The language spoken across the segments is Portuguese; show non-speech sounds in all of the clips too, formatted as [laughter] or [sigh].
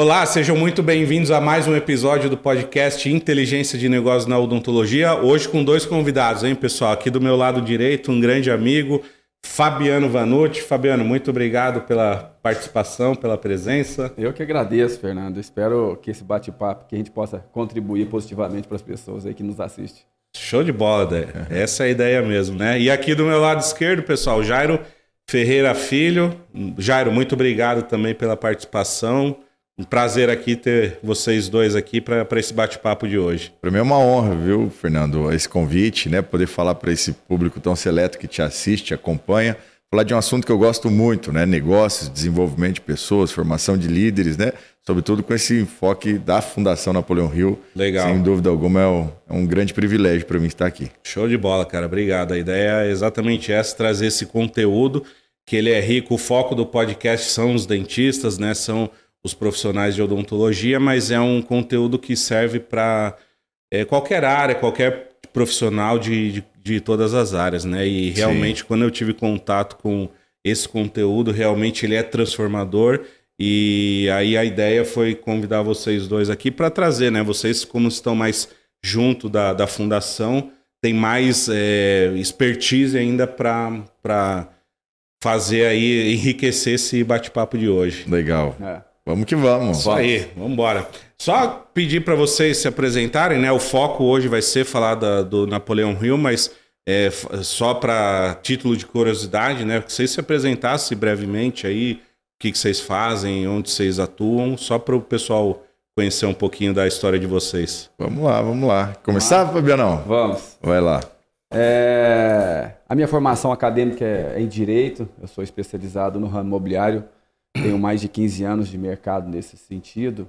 Olá, sejam muito bem-vindos a mais um episódio do podcast Inteligência de Negócios na Odontologia. Hoje com dois convidados, hein, pessoal? Aqui do meu lado direito, um grande amigo, Fabiano Vanucci. Fabiano, muito obrigado pela participação, pela presença. Eu que agradeço, Fernando. Espero que esse bate-papo que a gente possa contribuir positivamente para as pessoas aí que nos assistem. Show de bola, Dé. Essa é a ideia mesmo, né? E aqui do meu lado esquerdo, pessoal, Jairo Ferreira Filho. Jairo, muito obrigado também pela participação. Um prazer aqui ter vocês dois aqui para esse bate-papo de hoje. Para mim é uma honra, viu, Fernando, esse convite, né? Poder falar para esse público tão seleto que te assiste, acompanha, falar de um assunto que eu gosto muito, né? Negócios, desenvolvimento de pessoas, formação de líderes, né? Sobretudo com esse enfoque da Fundação Napoleão Hill. Legal. Sem dúvida alguma, é um, é um grande privilégio para mim estar aqui. Show de bola, cara. Obrigado. A ideia é exatamente essa, trazer esse conteúdo, que ele é rico. O foco do podcast são os dentistas, né? São os profissionais de odontologia, mas é um conteúdo que serve para é, qualquer área, qualquer profissional de, de, de, todas as áreas, né? E realmente, Sim. quando eu tive contato com esse conteúdo, realmente ele é transformador. E aí a ideia foi convidar vocês dois aqui para trazer, né? Vocês, como estão mais junto da, da fundação, tem mais é, expertise ainda para fazer aí, enriquecer esse bate-papo de hoje. Legal. É. Vamos que vamos. Isso aí, vamos embora. Só pedir para vocês se apresentarem, né? O foco hoje vai ser falar da, do Napoleão Hill, mas é, só para título de curiosidade, né? Que vocês se apresentassem brevemente aí, o que, que vocês fazem, onde vocês atuam, só para o pessoal conhecer um pouquinho da história de vocês. Vamos lá, vamos lá. Começar, ah, Fabianão? Vamos. Vai lá. É, a minha formação acadêmica é em Direito, eu sou especializado no ramo imobiliário tenho mais de 15 anos de mercado nesse sentido.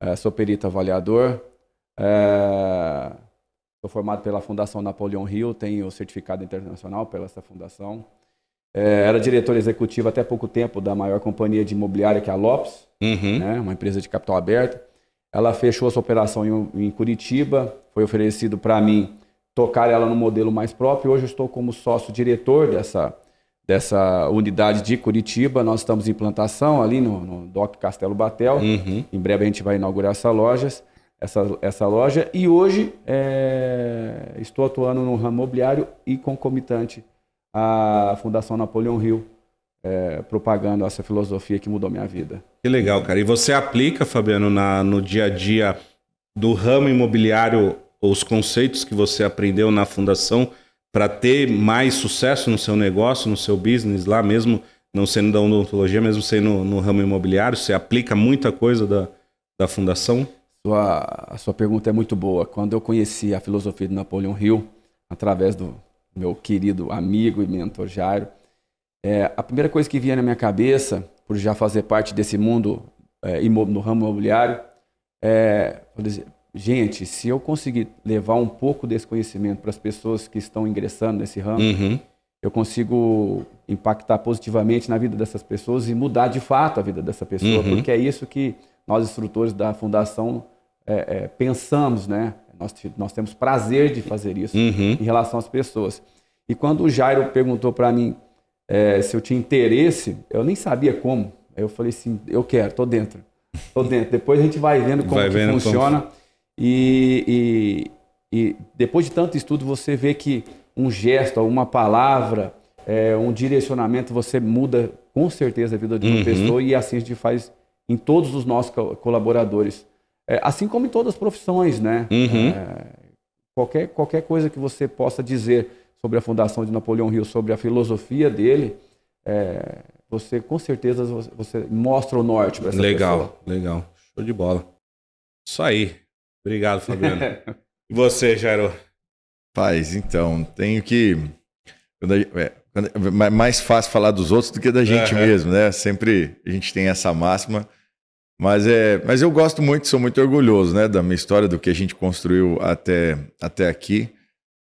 É, sou perito avaliador. É, sou formado pela Fundação Napoleão Hill, tenho certificado internacional pela essa fundação. É, era diretor executivo até pouco tempo da maior companhia de imobiliária, que é a Lopes, uhum. né, uma empresa de capital aberto. Ela fechou essa operação em, em Curitiba, foi oferecido para mim tocar ela no modelo mais próprio. Hoje eu estou como sócio diretor dessa, dessa unidade de Curitiba. Nós estamos em implantação ali no, no DOC Castelo Batel. Uhum. Em breve a gente vai inaugurar essa loja, essa, essa loja. E hoje é, estou atuando no ramo imobiliário e concomitante à Fundação Napoleão Hill, é, propagando essa filosofia que mudou minha vida. Que legal, cara. E você aplica, Fabiano, na, no dia a dia do ramo imobiliário os conceitos que você aprendeu na fundação para ter mais sucesso no seu negócio, no seu business lá mesmo, não sendo da odontologia, mesmo sendo no, no ramo imobiliário? Você aplica muita coisa da, da fundação? Sua, a sua pergunta é muito boa. Quando eu conheci a filosofia de Napoleão Hill, através do meu querido amigo e mentor Jairo, é, a primeira coisa que vinha na minha cabeça, por já fazer parte desse mundo é, no ramo imobiliário, é, gente, se eu conseguir levar um pouco desse conhecimento para as pessoas que estão ingressando nesse ramo, uhum. eu consigo impactar positivamente na vida dessas pessoas e mudar de fato a vida dessa pessoa, uhum. porque é isso que nós, instrutores da Fundação, é, é, pensamos, né? Nós, nós temos prazer de fazer isso uhum. em relação às pessoas. E quando o Jairo perguntou para mim é, se eu tinha interesse, eu nem sabia como. Eu falei assim, eu quero, estou dentro. Estou dentro. Depois a gente vai vendo como vai vendo funciona. Como... E, e, e, depois de tanto estudo, você vê que um gesto, uma palavra, é, um direcionamento, você muda com certeza a vida de uma uhum. pessoa e assim a gente faz em todos os nossos colaboradores. É, assim como em todas as profissões, né? Uhum. É, qualquer, qualquer coisa que você possa dizer sobre a fundação de Napoleão Hill, sobre a filosofia dele, é, você com certeza você mostra o norte para essa legal, pessoa. Legal, legal. Show de bola. Isso aí. Obrigado, Fabiano. [laughs] e você, Jairo? Paz, então, tenho que. É, é mais fácil falar dos outros do que da gente uhum. mesmo, né? Sempre a gente tem essa máxima. Mas, é, mas eu gosto muito, sou muito orgulhoso né, da minha história, do que a gente construiu até, até aqui.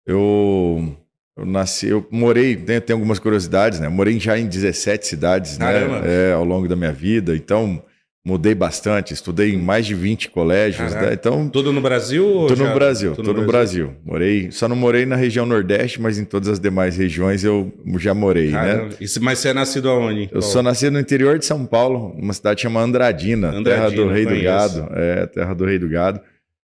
Eu, eu nasci, eu morei, tem, tem algumas curiosidades, né? morei já em 17 cidades né, é, ao longo da minha vida. Então, Mudei bastante, estudei em mais de 20 colégios, né? então tudo no Brasil? Tudo já... no Brasil, tudo, tudo no Brasil. Brasil. Morei, só não morei na região Nordeste, mas em todas as demais regiões eu já morei, né? Caramba. né? mas você é nascido aonde? Eu sou nascido no interior de São Paulo, uma cidade chamada Andradina, Andradina terra do Rei do Gado, é terra do Rei do Gado.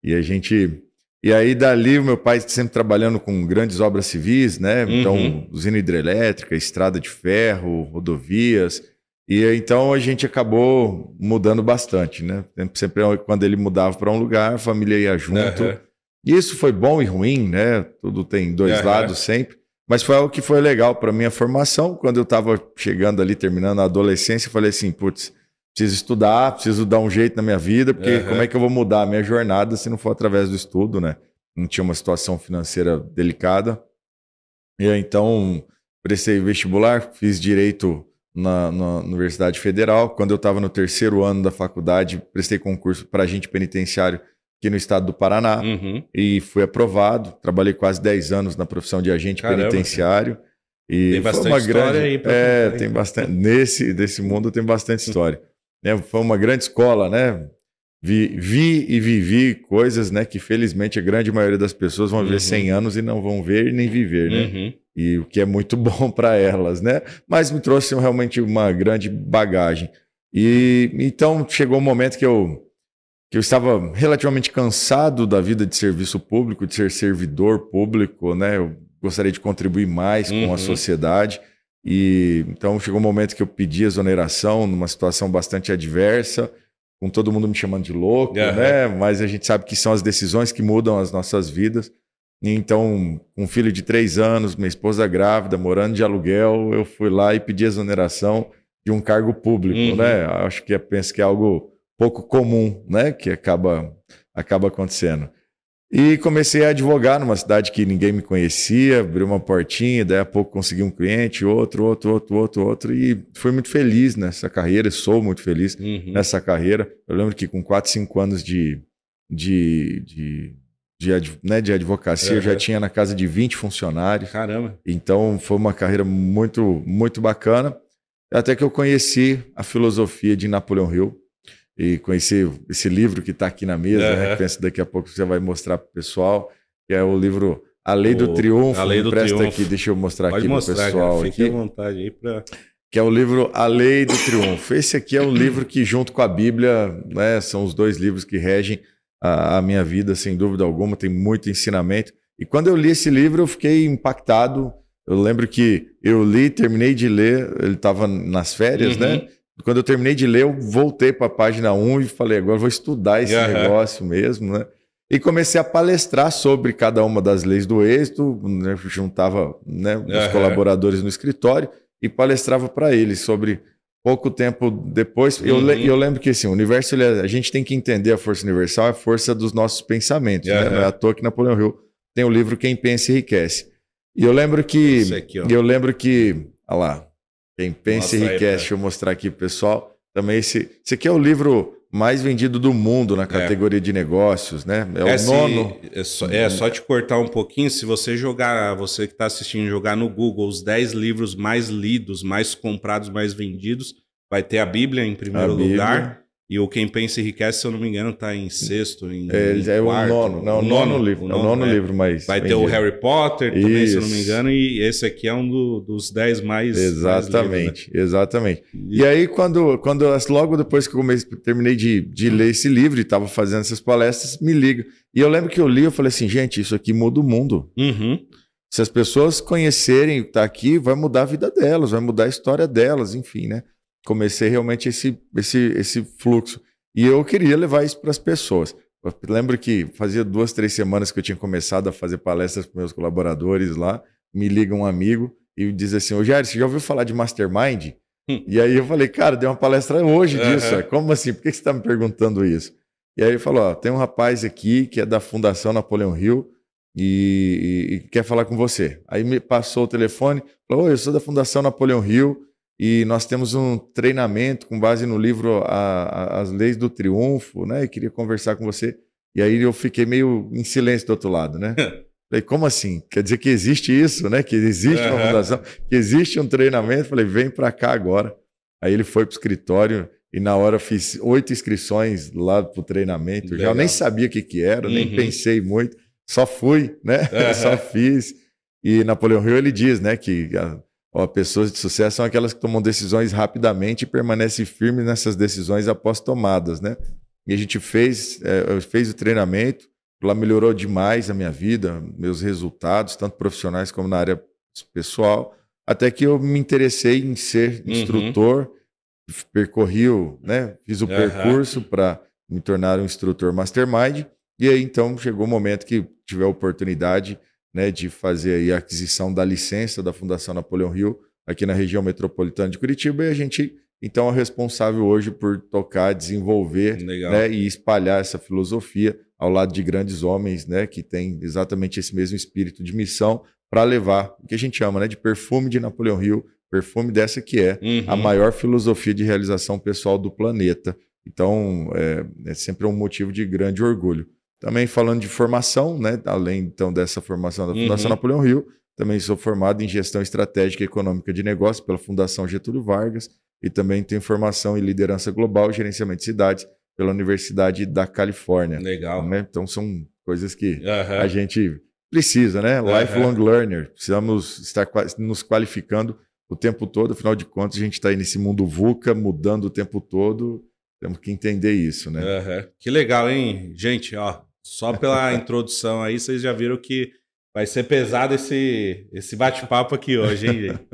E a gente e aí dali o meu pai sempre trabalhando com grandes obras civis, né? Então uhum. usina hidrelétrica, estrada de ferro, rodovias. E então a gente acabou mudando bastante, né? Sempre quando ele mudava para um lugar, a família ia junto. Uhum. E isso foi bom e ruim, né? Tudo tem dois uhum. lados sempre. Mas foi algo que foi legal para minha formação. Quando eu estava chegando ali, terminando a adolescência, eu falei assim, putz, preciso estudar, preciso dar um jeito na minha vida, porque uhum. como é que eu vou mudar a minha jornada se não for através do estudo, né? Não tinha uma situação financeira delicada. E então prestei vestibular, fiz direito na, na Universidade Federal. Quando eu estava no terceiro ano da faculdade, prestei concurso para agente penitenciário aqui no estado do Paraná uhum. e fui aprovado. Trabalhei quase 10 anos na profissão de agente Caramba. penitenciário. E tem bastante história grande, aí para É, tem bastante. Nesse desse mundo tem bastante história. [laughs] é, foi uma grande escola, né? Vi, vi, e vivi coisas, né, que felizmente a grande maioria das pessoas vão uhum. ver 100 anos e não vão ver nem viver, né? Uhum e o que é muito [laughs] bom para elas, né? Mas me trouxe realmente uma grande bagagem. E então chegou um momento que eu que eu estava relativamente cansado da vida de serviço público, de ser servidor público, né? Eu gostaria de contribuir mais uhum. com a uhum. sociedade. E então chegou um momento que eu pedi exoneração numa situação bastante adversa, com todo mundo me chamando de louco, uhum. né? Mas a gente sabe que são as decisões que mudam as nossas vidas. Então, um filho de três anos, minha esposa grávida, morando de aluguel, eu fui lá e pedi exoneração de um cargo público, uhum. né? Acho que penso que é algo pouco comum, né? Que acaba, acaba acontecendo. E comecei a advogar numa cidade que ninguém me conhecia, abri uma portinha, daí a pouco consegui um cliente, outro, outro, outro, outro, outro, e fui muito feliz nessa carreira, sou muito feliz uhum. nessa carreira. Eu lembro que com 4, 5 anos de, de, de de, né, de advocacia, uhum. eu já tinha na casa de 20 funcionários. Caramba. Então foi uma carreira muito, muito bacana. Até que eu conheci a filosofia de Napoleão Hill e conheci esse livro que está aqui na mesa, uhum. né, que penso daqui a pouco você vai mostrar para o pessoal, que é o livro A Lei o... do Triunfo. A Lei do Presta Triunfo. aqui, deixa eu mostrar Pode aqui para o pessoal. Cara, fique aqui. à vontade aí para que é o livro A Lei do Triunfo. Esse aqui é o livro que, junto com a Bíblia, né, são os dois livros que regem a, a minha vida, sem dúvida alguma, tem muito ensinamento. E quando eu li esse livro, eu fiquei impactado. Eu lembro que eu li, terminei de ler, ele estava nas férias, uhum. né? Quando eu terminei de ler, eu voltei para a página 1 e falei, agora vou estudar esse uhum. negócio mesmo, né? E comecei a palestrar sobre cada uma das leis do êxito, né? juntava né, os uhum. colaboradores no escritório e palestrava para eles sobre pouco tempo depois, uhum. eu, eu lembro que assim, o universo, ele, é, a gente tem que entender a força universal, é a força dos nossos pensamentos. Uhum. Né? Não é à toa que Napoleão Hill tem o livro Quem Pensa Enriquece. E eu lembro que. Aqui, eu lembro que. Olha lá. Quem Pensa Enriquece, aí, deixa eu mostrar aqui pro pessoal. Também esse. Esse aqui é o livro mais vendido do mundo na é. categoria é. de negócios, né? É o é, nono. é, só, é só te cortar um pouquinho. Se você jogar, você que está assistindo, jogar no Google os 10 livros mais lidos, mais comprados, mais vendidos, vai ter a Bíblia em primeiro lugar. E o Quem Pensa Enriquece, se eu não me engano, está em sexto, em, é, é quarto. o nono, não, o nono, nono livro, o nono, é o nono é. livro, mas... Vai ter o Harry Potter também, Isso. se eu não me engano, e esse aqui é um do, dos dez mais... Exatamente, mais livros, né? exatamente. E... e, aí, quando, quando logo depois que eu comecei, terminei de, de ler esse livro e estava fazendo essas palestras, me liga. E eu lembro que eu li, eu falei assim, gente, isso aqui muda o mundo. Uhum. Se as pessoas conhecerem o que está aqui, vai mudar a vida delas, vai mudar a história delas, enfim, né? Comecei realmente esse, esse, esse fluxo. E eu queria levar isso para as pessoas. Eu lembro que fazia duas, três semanas que eu tinha começado a fazer palestras para meus colaboradores lá. Me liga um amigo e diz assim: Ô Jair, você já ouviu falar de Mastermind? Hum. E aí eu falei, cara, deu uma palestra hoje disso. Uhum. Como assim? Por que você está me perguntando isso? E aí ele falou: ó, tem um rapaz aqui que é da Fundação Napoleão Hill e, e, e quer falar com você. Aí me passou o telefone, falou: Oi, eu sou da Fundação Napoleão Hill e nós temos um treinamento com base no livro a, a, As Leis do Triunfo, né? E queria conversar com você. E aí eu fiquei meio em silêncio do outro lado, né? [laughs] Falei, como assim? Quer dizer que existe isso, né? Que existe uma fundação, que existe um treinamento. Falei, vem para cá agora. Aí ele foi para o escritório E na hora fiz oito inscrições lá pro treinamento. Já eu nem sabia o que, que era, uhum. nem pensei muito. Só fui, né? Uhum. [laughs] Só fiz. E Napoleão Hill ele diz, né, que ó, pessoas de sucesso são aquelas que tomam decisões rapidamente e permanecem firmes nessas decisões após tomadas, né? E a gente fez, é, fez o treinamento, lá melhorou demais a minha vida, meus resultados, tanto profissionais como na área pessoal, até que eu me interessei em ser uhum. instrutor, percorri o, né, fiz o uhum. percurso para me tornar um instrutor mastermind, e aí então chegou o momento que tive a oportunidade né, de fazer a aquisição da licença da Fundação Napoleão Rio aqui na região metropolitana de Curitiba, e a gente então é responsável hoje por tocar, desenvolver né, e espalhar essa filosofia ao lado de grandes homens né, que têm exatamente esse mesmo espírito de missão para levar o que a gente chama né, de perfume de Napoleão Hill, perfume dessa que é uhum. a maior filosofia de realização pessoal do planeta. Então, é, é, sempre um motivo de grande orgulho. Também falando de formação, né, além então dessa formação da Fundação uhum. Napoleão Hill, também sou formado em gestão estratégica e econômica de negócios pela Fundação Getúlio Vargas e também tenho formação em liderança global e gerenciamento de cidades pela Universidade da Califórnia. Legal. Né? Então são coisas que uhum. a gente precisa, né? Lifelong uhum. learner. Precisamos estar nos qualificando o tempo todo. Afinal de contas, a gente está aí nesse mundo VUCA, mudando o tempo todo. Temos que entender isso, né? Uhum. Que legal, hein, gente? Ó, só pela [laughs] introdução aí, vocês já viram que vai ser pesado esse, esse bate-papo aqui hoje, hein, gente?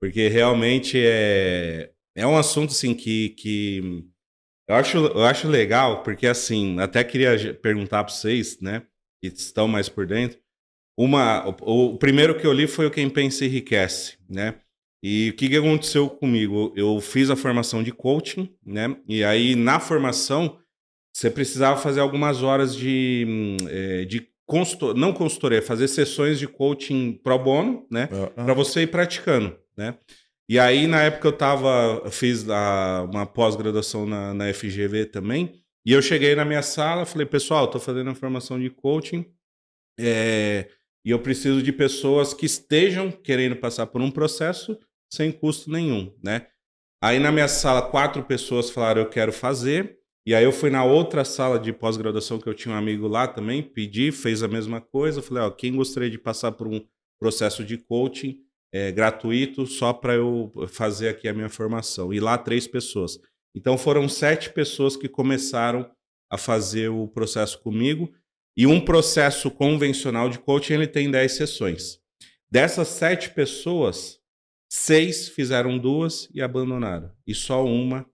Porque realmente é, é um assunto assim que, que eu, acho, eu acho legal, porque assim, até queria perguntar para vocês, né, que estão mais por dentro. Uma, o, o, primeiro que eu li foi o Quem Pensa Enriquece, né? E o que, que aconteceu comigo? Eu fiz a formação de coaching, né? E aí na formação você precisava fazer algumas horas de, hum, é, de consultor, não consultoria, fazer sessões de coaching pro bono, né? Uh -huh. Para você ir praticando, né? E aí, na época, eu tava, fiz a, uma pós-graduação na, na FGV também. E eu cheguei na minha sala, falei, pessoal, estou fazendo a formação de coaching. É, e eu preciso de pessoas que estejam querendo passar por um processo sem custo nenhum, né? Aí na minha sala, quatro pessoas falaram, eu quero fazer. E aí eu fui na outra sala de pós-graduação que eu tinha um amigo lá também, pedi, fez a mesma coisa. Falei, ó, quem gostaria de passar por um processo de coaching, é, gratuito só para eu fazer aqui a minha formação. E lá três pessoas. Então foram sete pessoas que começaram a fazer o processo comigo. E um processo convencional de coaching ele tem dez sessões. Dessas sete pessoas, seis fizeram duas e abandonaram. E só uma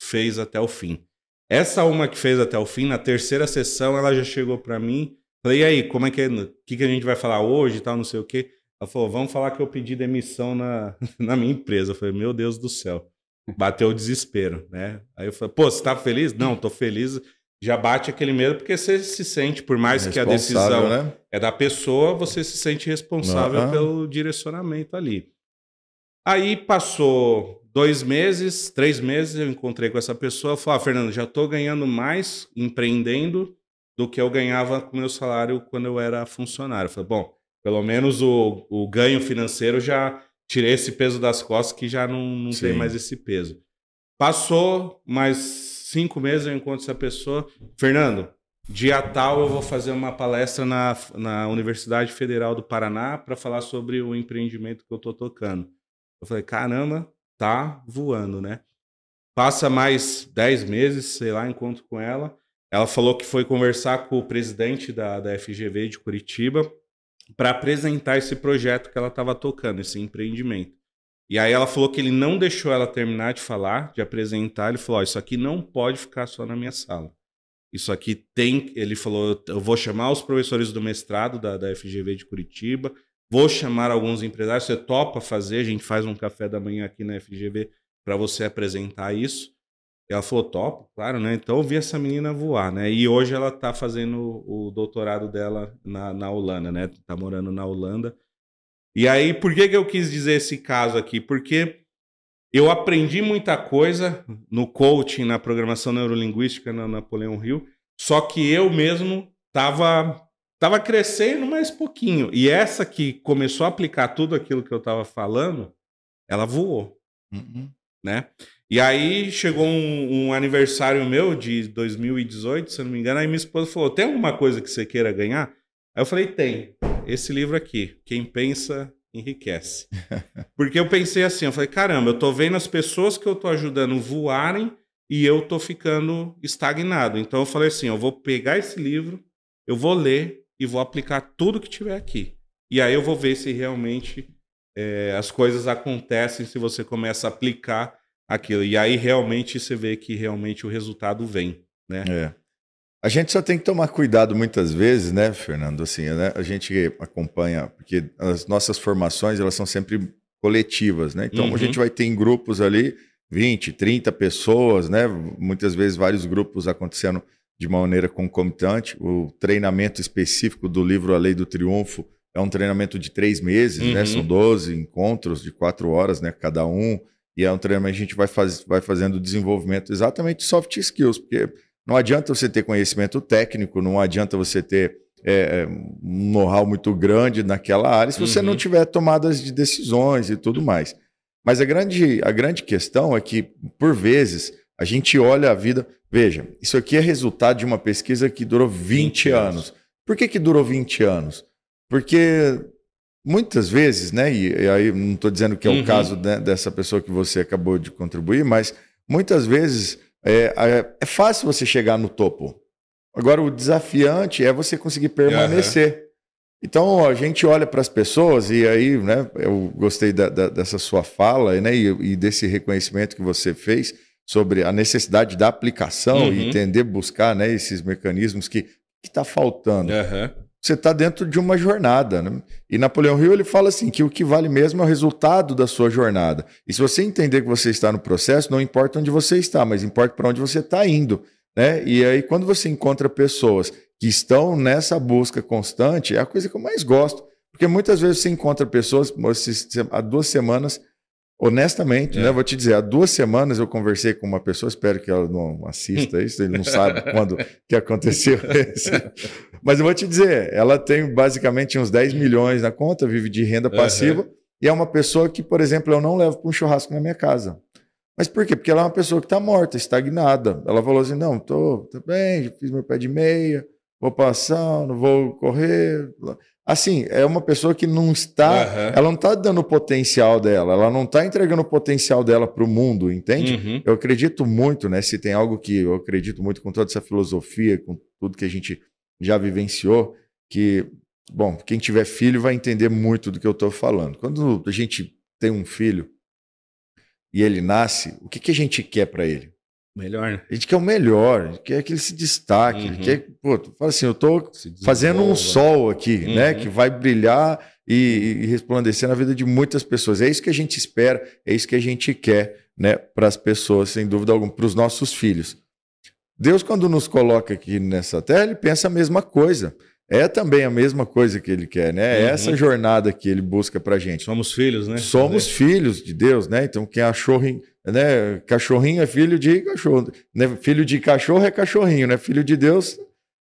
fez até o fim. Essa uma que fez até o fim, na terceira sessão, ela já chegou para mim. Falei, e aí, como é que é? O que, que a gente vai falar hoje e tal, não sei o quê. Ela falou: vamos falar que eu pedi demissão na, [laughs] na minha empresa. Eu falei, meu Deus do céu. Bateu o desespero, né? Aí eu falei, pô, você tá feliz? Não, tô feliz. Já bate aquele medo, porque você se sente, por mais que a decisão né? é da pessoa, você se sente responsável uhum. pelo direcionamento ali. Aí passou dois meses, três meses, eu encontrei com essa pessoa. Falei, ah, Fernando, já estou ganhando mais empreendendo do que eu ganhava com meu salário quando eu era funcionário. Eu falei, bom, pelo menos o, o ganho financeiro já tirei esse peso das costas que já não, não tem mais esse peso. Passou mais cinco meses, eu encontro essa pessoa. Fernando, dia tal eu vou fazer uma palestra na, na Universidade Federal do Paraná para falar sobre o empreendimento que eu estou tocando. Eu falei, caramba, tá voando, né? Passa mais dez meses, sei lá, encontro com ela. Ela falou que foi conversar com o presidente da, da FGV de Curitiba para apresentar esse projeto que ela estava tocando, esse empreendimento. E aí ela falou que ele não deixou ela terminar de falar, de apresentar. Ele falou: oh, Isso aqui não pode ficar só na minha sala. Isso aqui tem. Ele falou: Eu vou chamar os professores do mestrado da, da FGV de Curitiba, vou chamar alguns empresários. Você topa fazer? A gente faz um café da manhã aqui na FGV para você apresentar isso. Ela falou, top, claro, né? Então eu vi essa menina voar, né? E hoje ela tá fazendo o doutorado dela na, na Holanda, né? Tá morando na Holanda. E aí, por que, que eu quis dizer esse caso aqui? Porque eu aprendi muita coisa no coaching, na programação neurolinguística na Napoleão Hill, só que eu mesmo tava, tava crescendo mais pouquinho. E essa que começou a aplicar tudo aquilo que eu tava falando, ela voou, uhum. né? E aí chegou um, um, aniversário meu de 2018, se eu não me engano, aí minha esposa falou: tem alguma coisa que você queira ganhar? Aí eu falei: tem. Esse livro aqui, Quem Pensa Enriquece. [laughs] Porque eu pensei assim, eu falei, caramba, eu tô vendo as pessoas que eu tô ajudando voarem e eu tô ficando estagnado. Então eu falei assim, eu vou pegar esse livro, eu vou ler e vou aplicar tudo que tiver aqui. E aí eu vou ver se realmente é, as coisas acontecem se você começa a aplicar aquilo. E aí realmente você vê que realmente o resultado vem, né? É. A gente só tem que tomar cuidado muitas vezes, né, Fernando? Assim, né? A gente acompanha, porque as nossas formações elas são sempre coletivas, né? Então uhum. a gente vai ter em grupos ali 20, 30 pessoas, né? Muitas vezes vários grupos acontecendo de maneira concomitante. O treinamento específico do livro A Lei do Triunfo é um treinamento de três meses, né? uhum. né? São 12 encontros de quatro horas, né? Cada um. E é um treinamento que a gente vai, faz, vai fazendo desenvolvimento exatamente de soft skills, porque não adianta você ter conhecimento técnico, não adianta você ter é, é um know-how muito grande naquela área se você uhum. não tiver tomadas de decisões e tudo mais. Mas a grande, a grande questão é que, por vezes, a gente olha a vida. Veja, isso aqui é resultado de uma pesquisa que durou 20, 20 anos. anos. Por que, que durou 20 anos? Porque muitas vezes, né? E, e aí não estou dizendo que é uhum. o caso né, dessa pessoa que você acabou de contribuir, mas muitas vezes é, é, é, fácil você chegar no topo. Agora, o desafiante é você conseguir permanecer. Uhum. Então, a gente olha para as pessoas, e aí, né, eu gostei da, da, dessa sua fala né, e, e, desse reconhecimento que você fez sobre a necessidade da aplicação uhum. e entender, buscar né, esses mecanismos que está faltando. Uhum você está dentro de uma jornada. Né? E Napoleão Hill ele fala assim que o que vale mesmo é o resultado da sua jornada. E se você entender que você está no processo, não importa onde você está, mas importa para onde você está indo. Né? E aí, quando você encontra pessoas que estão nessa busca constante, é a coisa que eu mais gosto. Porque muitas vezes você encontra pessoas, há duas semanas, honestamente, é. né, vou te dizer, há duas semanas eu conversei com uma pessoa, espero que ela não assista [laughs] isso, ele não sabe quando que aconteceu [laughs] isso. Mas eu vou te dizer, ela tem basicamente uns 10 milhões na conta, vive de renda passiva, uhum. e é uma pessoa que, por exemplo, eu não levo para um churrasco na minha casa. Mas por quê? Porque ela é uma pessoa que está morta, estagnada. Ela falou assim: não, tô, tô bem, fiz meu pé de meia, vou passar, não vou correr. Assim, é uma pessoa que não está, uhum. ela não está dando o potencial dela, ela não está entregando o potencial dela para o mundo, entende? Uhum. Eu acredito muito, né? Se tem algo que eu acredito muito com toda essa filosofia, com tudo que a gente já vivenciou, que, bom, quem tiver filho vai entender muito do que eu estou falando. Quando a gente tem um filho e ele nasce, o que, que a gente quer para ele? Melhor, né? A gente quer o melhor, quer que ele se destaque. Uhum. Ele quer, pô, fala assim, eu estou fazendo um sol aqui, uhum. né? Que vai brilhar e, e resplandecer na vida de muitas pessoas. É isso que a gente espera, é isso que a gente quer, né? Para as pessoas, sem dúvida alguma, para os nossos filhos. Deus, quando nos coloca aqui nessa terra, ele pensa a mesma coisa. É também a mesma coisa que ele quer, né? É uhum. essa jornada que ele busca pra gente. Somos filhos, né? Somos é. filhos de Deus, né? Então, quem achou né? Cachorrinho é filho de cachorro, né? Filho de cachorro é cachorrinho, né? Filho de Deus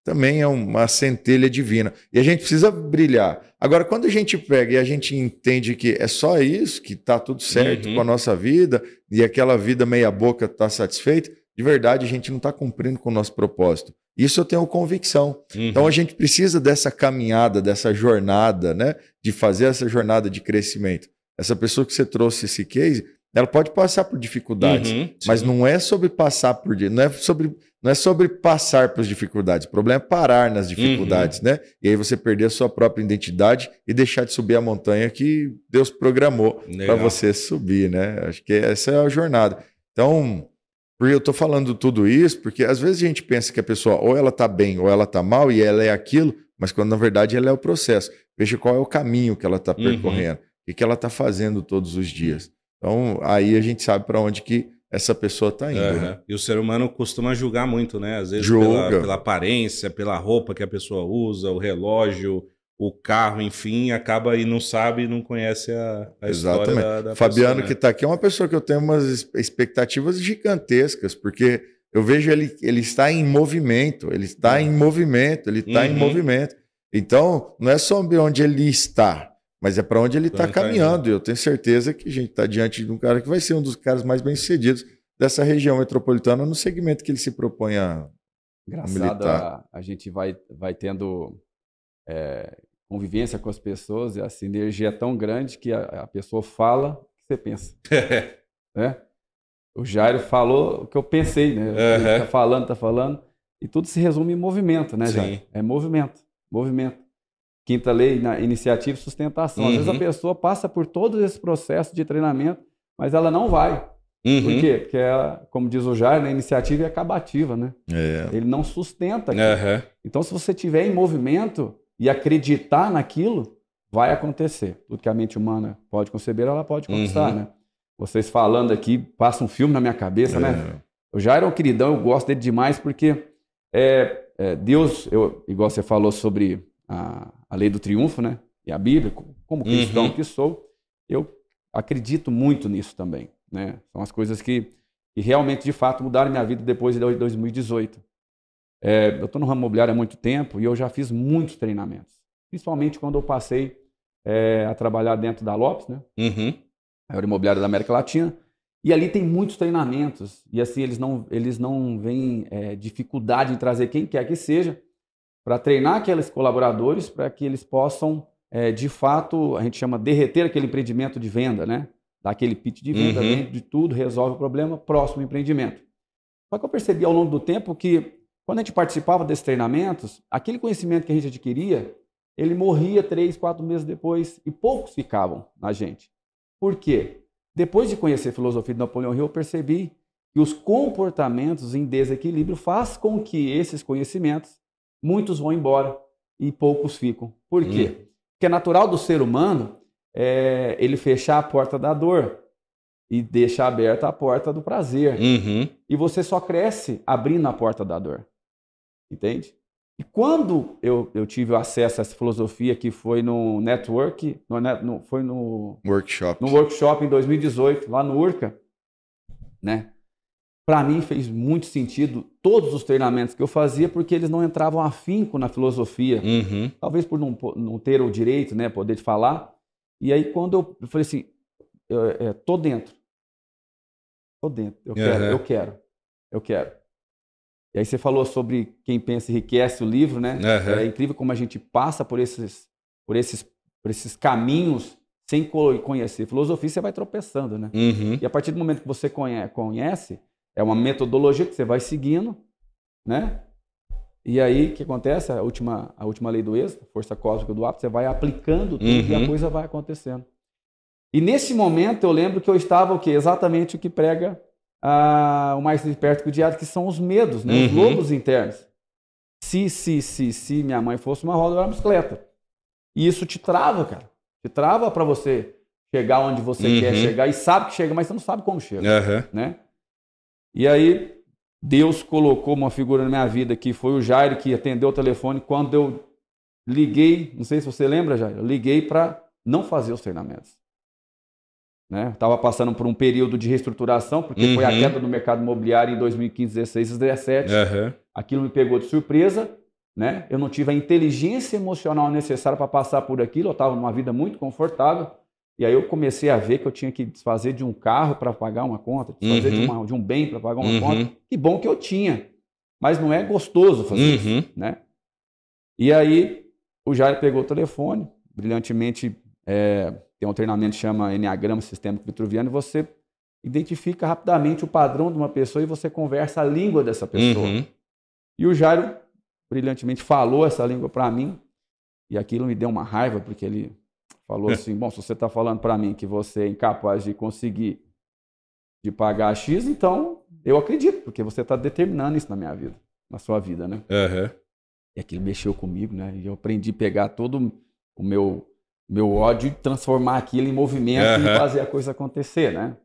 também é uma centelha divina. E a gente precisa brilhar. Agora, quando a gente pega e a gente entende que é só isso, que tá tudo certo uhum. com a nossa vida, e aquela vida meia boca está satisfeita, de verdade a gente não está cumprindo com o nosso propósito. Isso eu tenho convicção. Uhum. Então a gente precisa dessa caminhada, dessa jornada, né? De fazer essa jornada de crescimento. Essa pessoa que você trouxe esse case, ela pode passar por dificuldades, uhum, mas não é sobre passar por não é sobre não é sobre passar por dificuldades. O problema é parar nas dificuldades, uhum. né? E aí você perder a sua própria identidade e deixar de subir a montanha que Deus programou para você subir, né? Acho que essa é a jornada. Então, porque eu estou falando tudo isso porque às vezes a gente pensa que a pessoa ou ela está bem ou ela está mal e ela é aquilo, mas quando na verdade ela é o processo. Veja qual é o caminho que ela está uhum. percorrendo, o que ela está fazendo todos os dias. Então, aí a gente sabe para onde que essa pessoa está indo. Uhum. Né? E o ser humano costuma julgar muito, né? Às vezes pela, pela, aparência, pela roupa que a pessoa usa, o relógio, o carro, enfim, acaba e não sabe, não conhece a, a Exatamente. história da, da Fabiano pessoa, né? que está aqui é uma pessoa que eu tenho umas expectativas gigantescas, porque eu vejo ele, ele está em movimento, ele está uhum. em movimento, ele está uhum. em movimento. Então, não é sobre onde ele está, mas é para onde ele está caminhando. Eu tenho certeza que a gente está diante de um cara que vai ser um dos caras mais bem-sucedidos dessa região metropolitana no segmento que ele se propõe a Engraçado, militar. a, a gente vai, vai tendo é, convivência com as pessoas e a sinergia é tão grande que a, a pessoa fala o que você pensa. [laughs] né? O Jairo falou o que eu pensei, né? Ele tá falando, tá falando. E tudo se resume em movimento, né, Sim. Jairo? É movimento, movimento. Quinta lei, na iniciativa e sustentação. Às vezes a Uhum. pessoa passa por todo esse processo de treinamento, mas ela não vai. Uhum. Por quê? Porque ela, como diz o Jairo, né, a iniciativa é acabativa, né? É, Ele não sustenta aquilo. Aham. Então, se você tiver em movimento e acreditar naquilo, vai acontecer. Tudo que a mente humana pode conceber, ela pode conquistar, Uhum. né? Vocês falando aqui, passa um filme na minha cabeça, né? é. O Jairo é um queridão, eu gosto dele demais, porque é, é, Deus, eu, igual você falou sobre a, a lei do triunfo, né? E a Bíblia, co- como cristão Uhum. que sou, eu acredito muito nisso também, né? São as coisas que, que realmente, de fato, mudaram minha vida depois de 2018. É, eu estou no ramo imobiliário há muito tempo e eu já fiz muitos treinamentos, principalmente quando eu passei é, a trabalhar dentro da Lopes, né? Uhum. maior imobiliária da América Latina. E ali tem muitos treinamentos. E assim, eles não, eles não veem é, dificuldade em trazer quem quer que seja para treinar aqueles colaboradores para que eles possam, é, de fato, a gente chama derreter aquele empreendimento de venda, né? Dar aquele pitch de venda, Uhum. de tudo, resolve o problema, próximo empreendimento. Só que eu percebi ao longo do tempo que, quando a gente participava desses treinamentos, aquele conhecimento que a gente adquiria, ele morria três, quatro meses depois e poucos ficavam na gente. Por quê? Depois de conhecer a filosofia de Napoleão Hill, eu percebi que os comportamentos em desequilíbrio faz com que esses conhecimentos, muitos vão embora e poucos ficam. Por quê? Porque é natural do ser humano é, ele fechar a porta da dor e deixar aberta a porta do prazer. Uhum. E você só cresce abrindo a porta da dor. Entende? E quando eu, eu tive acesso a essa filosofia que foi no network, no, no- foi no, Workshop. no workshop em 2018, lá no Urca, né? Para mim fez muito sentido todos os treinamentos que eu fazia, porque eles não entravam afinco na filosofia, Uhum. talvez por não, não ter o direito, né, poder de falar. E aí quando eu, eu falei assim, eu, é, tô dentro, tô dentro, eu quero, Aham. eu quero, eu quero. E aí você falou sobre quem pensa enriquece o livro, né? Aham. É incrível como a gente passa por esses, por esses, por esses caminhos sem co- conhecer filosofia, você vai tropeçando, né? Uhum. E a partir do momento que você conhe- conhece, é uma metodologia que você vai seguindo, né? E aí, o que acontece? A última, a última lei do êxito, força cósmica do hábito, você vai aplicando tudo e a Uhum. coisa vai acontecendo. E nesse momento, eu lembro que eu estava o quê? Exatamente o que prega ah, o mais perto que o diário, que são os medos, né? Os Uhum. lobos internos. Se, se, se, se minha mãe fosse uma roda, eu era uma bicicleta. E isso te trava, cara. Te trava para você chegar onde você Uhum. quer chegar e sabe que chega, mas você não sabe como chega né? E aí Deus colocou uma figura na minha vida que foi o Jairo que atendeu o telefone quando eu liguei, não sei se você lembra, Jairo, eu liguei para não fazer os treinamentos. Né? Tava passando por um período de reestruturação, porque foi a Uhum. queda do mercado imobiliário em 2015, 16 e 17. Aham. Aquilo me pegou de surpresa, né? Eu não tive a inteligência emocional necessária para passar por aquilo, eu estava numa vida muito confortável. E aí eu comecei a ver que eu tinha que desfazer de um carro para pagar uma conta, desfazer de, Uhum. uma- de um bem para pagar uma Uhum. conta. Que bom que eu tinha, mas não é gostoso fazer isso, Uhum. né? E aí o Jair pegou o telefone, brilhantemente é, tem um treinamento que chama Enneagrama Sistêmico Vitruviano, e você identifica rapidamente o padrão de uma pessoa e você conversa a língua dessa pessoa. Uhum. E o Jairo brilhantemente falou essa língua para mim, e aquilo me deu uma raiva, porque ele falou assim: bom, se você está falando para mim que você é incapaz de conseguir de pagar X, então eu acredito, porque você está determinando isso na minha vida, na sua vida, né? Aham. E aquilo mexeu comigo, né? E eu aprendi a pegar todo o meu, meu ódio e transformar aquilo em movimento e Aham. fazer a coisa acontecer, né?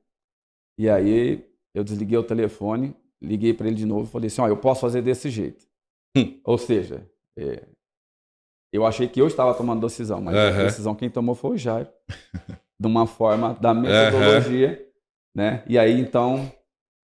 E aí eu desliguei o telefone, liguei para ele de novo e falei assim: ó, eu posso fazer desse jeito. Hum. Ou seja, é, eu achei que eu estava tomando decisão, mas a decisão quem tomou foi o Jairo. [laughs] de uma forma da metodologia, né? E aí então.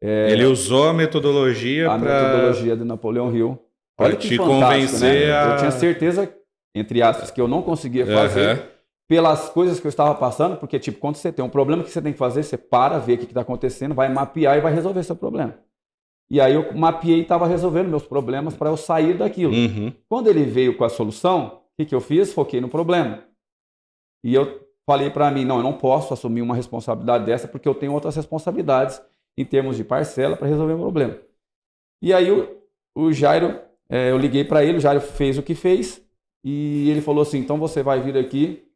é, Ele usou a metodologia a para. metodologia de Napoleão Hill. pra Olha que te fantástico, convencer né? a- Eu tinha certeza, entre aspas, que eu não conseguia fazer, pelas coisas que eu estava passando, porque, tipo, quando você tem um problema, que você tem que fazer? Você para, vê o que está acontecendo, vai mapear e vai resolver seu problema. E aí eu mapeei e estava resolvendo meus problemas para eu sair daquilo. Uhum. Quando ele veio com a solução, o que, que eu fiz? Foquei no problema. E eu falei para mim, não, eu não posso assumir uma responsabilidade dessa porque eu tenho outras responsabilidades em termos de parcela para resolver o problema. E aí o, o Jairo, é, eu liguei para ele, o Jairo fez o que fez e ele falou assim, então você vai vir aqui,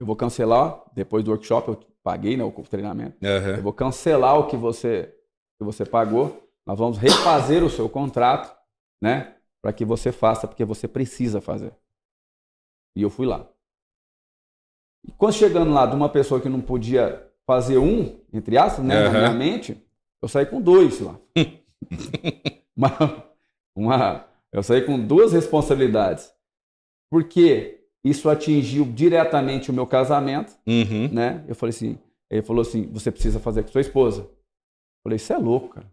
eu vou cancelar, depois do workshop, eu paguei né, o treinamento, Uhum. eu vou cancelar o que você, que você pagou, nós vamos refazer o seu contrato, né, para que você faça, porque você precisa fazer. E eu fui lá. E quando chegando lá de uma pessoa que não podia fazer um, entre aspas, né, na Aham. minha mente, eu saí com dois lá. [laughs] uma, uma- eu saí com duas responsabilidades. Porque isso atingiu diretamente o meu casamento, Uhum. né? Eu falei assim, ele falou assim, você precisa fazer com sua esposa. Eu falei, isso é louco, cara.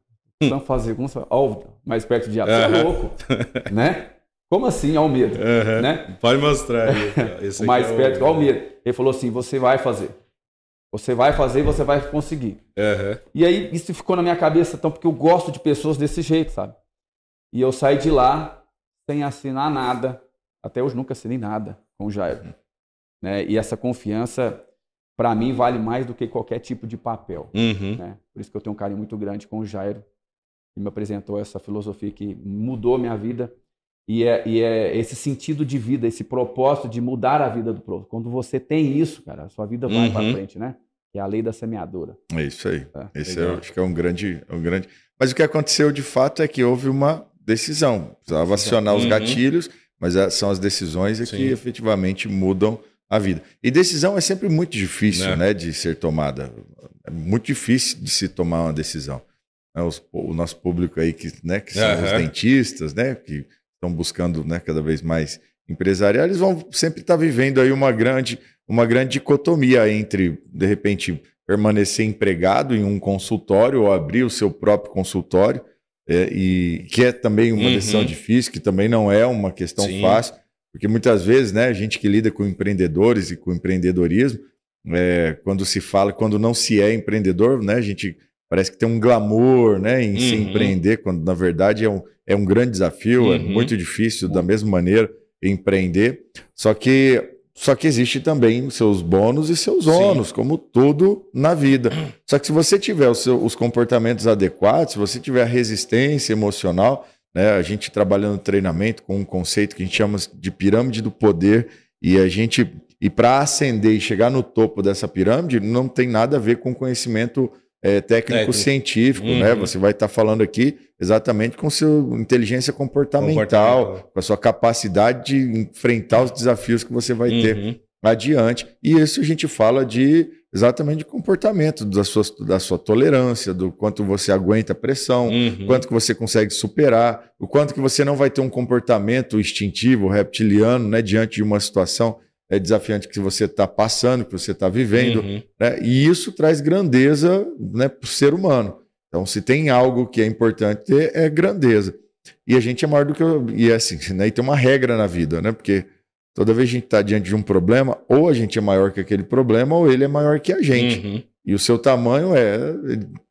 Com sua... Ó, mais perto de diabo, você é louco, [laughs] né? Como assim, Almeida? Uhum. Né? Pode mostrar aí. [laughs] mais é o- perto do Almeida. Ele falou assim, você vai fazer. Você vai fazer e você vai conseguir. Uhum. E aí isso ficou na minha cabeça, então, porque eu gosto de pessoas desse jeito, sabe? E eu saí de lá sem assinar nada. Até hoje nunca assinei nada com o Jairo. Né? E essa confiança, para mim, vale mais do que qualquer tipo de papel. Uhum. Né? Por isso que eu tenho um carinho muito grande com o Jairo, que me apresentou essa filosofia que mudou a minha vida. E é, e é esse sentido de vida, esse propósito de mudar a vida do próximo. Quando você tem isso, cara, a sua vida vai Uhum. para frente, né? É a lei da semeadura. É isso aí. Tá? Esse é, acho que é um grande, um grande. Mas o que aconteceu de fato é que houve uma decisão. Precisava acionar os Uhum. gatilhos, mas é- são as decisões é que efetivamente mudam a vida. E decisão é sempre muito difícil, É. né, de ser tomada. É muito difícil de se tomar uma decisão. Né, os- o nosso público aí que, né, que são os Aham. dentistas, né, que estão buscando, né, cada vez mais empresarial, eles vão sempre estar vivendo aí uma grande, uma grande dicotomia entre, de repente, permanecer empregado em um consultório ou abrir o seu próprio consultório, é, e que é também uma Uhum. decisão difícil, que também não é uma questão Sim. fácil, porque muitas vezes, né, a gente que lida com empreendedores e com empreendedorismo, é, quando se fala, quando não se é empreendedor, né, a gente parece que tem um glamour, né, em se Uhum. empreender, quando na verdade é um, é um grande desafio, é Uhum. muito difícil da mesma maneira empreender, só que só que existe também seus bônus e seus Sim. ônus, como tudo na vida. Só que se você tiver os, seu- os comportamentos adequados, se você tiver a resistência emocional, né, a gente trabalhando no treinamento com um conceito que a gente chama de pirâmide do poder, e a gente e para ascender e chegar no topo dessa pirâmide não tem nada a ver com conhecimento é, técnico, científico, Uhum. né? Você vai estar falando aqui exatamente com sua inteligência comportamental, Comportamental. com a sua capacidade de enfrentar os desafios que você vai ter Uhum. adiante. E isso a gente fala de exatamente de comportamento, da sua, da sua tolerância, do quanto você aguenta a pressão, Uhum. quanto que você consegue superar, o quanto que você não vai ter um comportamento instintivo, reptiliano, né, diante de uma situação é, desafiante que você está passando, que você está vivendo. Uhum. né? E isso traz grandeza né, para o ser humano. Então, se tem algo que é importante ter, é grandeza. E a gente é maior do que. eu- E é assim, né? e tem uma regra na vida, né? Porque toda vez que a gente está diante de um problema, ou a gente é maior que aquele problema, ou ele é maior que a gente. Uhum. E o seu tamanho é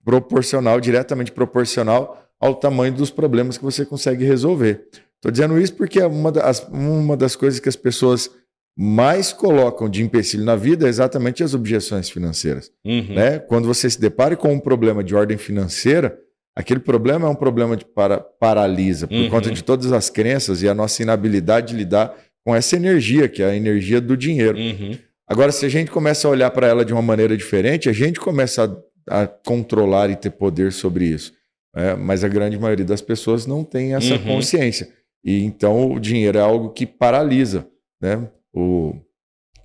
proporcional, diretamente proporcional ao tamanho dos problemas que você consegue resolver. Estou dizendo isso porque é uma das, uma das coisas que as pessoas mais colocam de empecilho na vida é exatamente as objeções financeiras. Uhum. Né? Quando você se depara com um problema de ordem financeira, aquele problema é um problema de para, paralisa, por Uhum. conta de todas as crenças e a nossa inabilidade de lidar com essa energia, que é a energia do dinheiro. Uhum. Agora, se a gente começa a olhar para ela de uma maneira diferente, a gente começa a, a controlar e ter poder sobre isso. né? mas a grande maioria das pessoas não tem essa Uhum. consciência. E então o dinheiro é algo que paralisa. Né? O,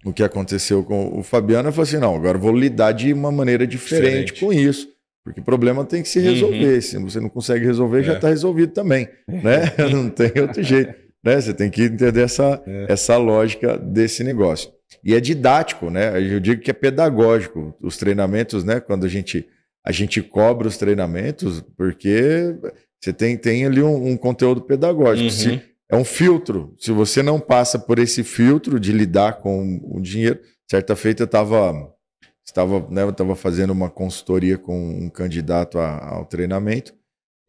o que aconteceu com o Fabiano foi assim: não, agora vou lidar de uma maneira diferente, Diferente. com isso. Porque o problema tem que se Uhum. resolver. Se você não consegue resolver, já É. está resolvido também. Né? [laughs] Não tem outro jeito. Né? Você tem que entender essa, É. essa lógica desse negócio. E é didático, né? Eu digo que é pedagógico. Os treinamentos, né? Quando a gente, a gente cobra os treinamentos, porque você tem, tem ali um, um conteúdo pedagógico. Uhum. Se é um filtro. Se você não passa por esse filtro de lidar com o dinheiro, certa feita eu estava estava né, eu estava fazendo uma consultoria com um candidato a, ao treinamento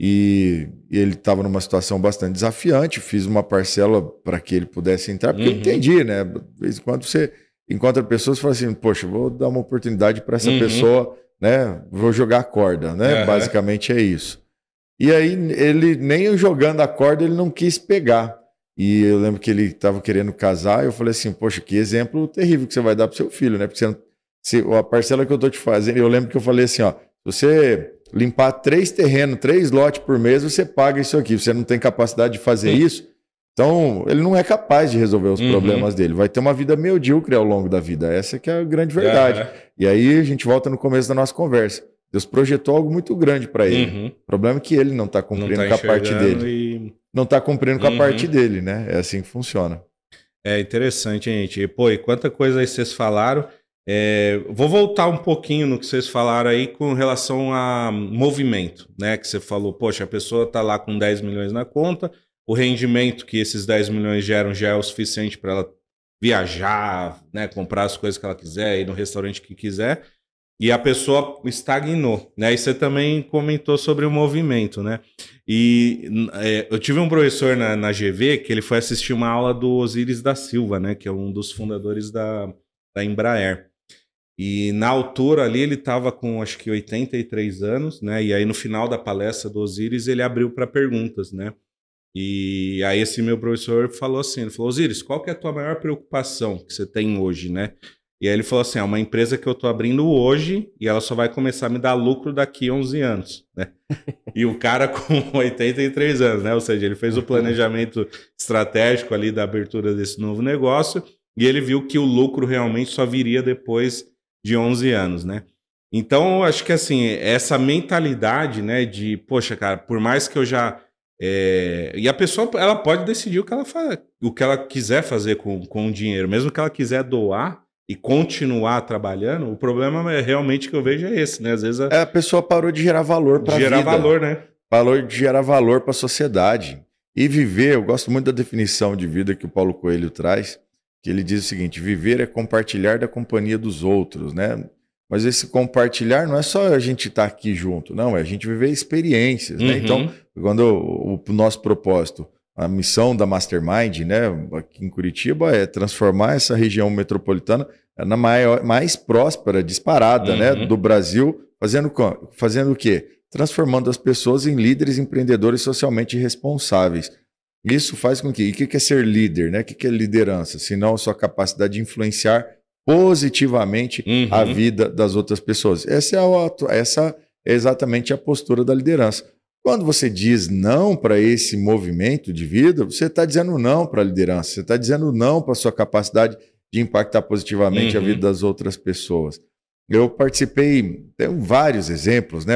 e, e ele estava numa situação bastante desafiante. Fiz uma parcela para que ele pudesse entrar, porque uhum. eu entendi, né? De vez em quando você encontra pessoas e fala assim: Poxa, vou dar uma oportunidade para essa uhum. pessoa, né? Vou jogar a corda, né? Uhum. Basicamente é isso. E aí ele nem jogando a corda ele não quis pegar. E eu lembro que ele estava querendo casar, eu falei assim, poxa, que exemplo terrível que você vai dar para seu filho, né? Porque você, se, a parcela que eu estou te fazendo, eu lembro que eu falei assim, ó, você limpar três terrenos, três lotes por mês, você paga isso aqui. Você não tem capacidade de fazer Sim. isso. Então, ele não é capaz de resolver os uhum. problemas dele. Vai ter uma vida medíocre ao longo da vida. Essa que é a grande verdade. Uhum. E aí a gente volta no começo da nossa conversa. Deus projetou algo muito grande para ele. Uhum. O problema é que ele não está cumprindo não tá com a parte dele. E... Não está cumprindo com a uhum. parte dele, né? É assim que funciona. É interessante, gente. Pô, e quanta coisa aí vocês falaram. É, vou voltar um pouquinho no que vocês falaram aí com relação a movimento, né? Que você falou, poxa, a pessoa está lá com 10 milhões na conta, o rendimento que esses 10 milhões geram já é o suficiente para ela viajar, né? Comprar as coisas que ela quiser, ir no restaurante que quiser e a pessoa estagnou, né? E você também comentou sobre o movimento, né? E é, eu tive um professor na, na, GV que ele foi assistir uma aula do Osiris da Silva, né? Que é um dos fundadores da, da Embraer. E na altura ali ele estava com acho que 83 anos, né? E aí no final da palestra do Osiris ele abriu para perguntas, né? E aí esse meu professor falou assim, ele falou, Osiris, qual que é a tua maior preocupação que você tem hoje, né? E aí ele falou assim: é uma empresa que eu estou abrindo hoje e ela só vai começar a me dar lucro daqui a 11 anos, né? [laughs] e o cara com [laughs] 83 anos, né? Ou seja, ele fez o planejamento estratégico ali da abertura desse novo negócio e ele viu que o lucro realmente só viria depois de 11 anos, né? Então, acho que assim, essa mentalidade, né, de, poxa, cara, por mais que eu já é... e a pessoa ela pode decidir o que ela faz, o que ela quiser fazer com, com o dinheiro, mesmo que ela quiser doar, e continuar trabalhando, o problema é realmente que eu vejo é esse, né? Às vezes a, é, a pessoa parou de gerar valor para a vida. Gerar valor, né? Parou de gerar valor para a sociedade. E viver, eu gosto muito da definição de vida que o Paulo Coelho traz, que ele diz o seguinte: viver é compartilhar da companhia dos outros, né? Mas esse compartilhar não é só a gente estar tá aqui junto, não, é a gente viver experiências, né? Então, uhum. quando o, o nosso propósito a missão da Mastermind, né, aqui em Curitiba, é transformar essa região metropolitana na maior, mais próspera, disparada, né, uhum. né, do Brasil, fazendo, fazendo o quê? Transformando as pessoas em líderes empreendedores socialmente responsáveis. Isso faz com que. E o que é ser líder? Né? O que é liderança? Senão a sua capacidade de influenciar positivamente uhum. a vida das outras pessoas. Essa é, a, essa é exatamente a postura da liderança. Quando você diz não para esse movimento de vida, você está dizendo não para a liderança, você está dizendo não para a sua capacidade de impactar positivamente uhum. a vida das outras pessoas. Eu participei, tenho vários exemplos, né?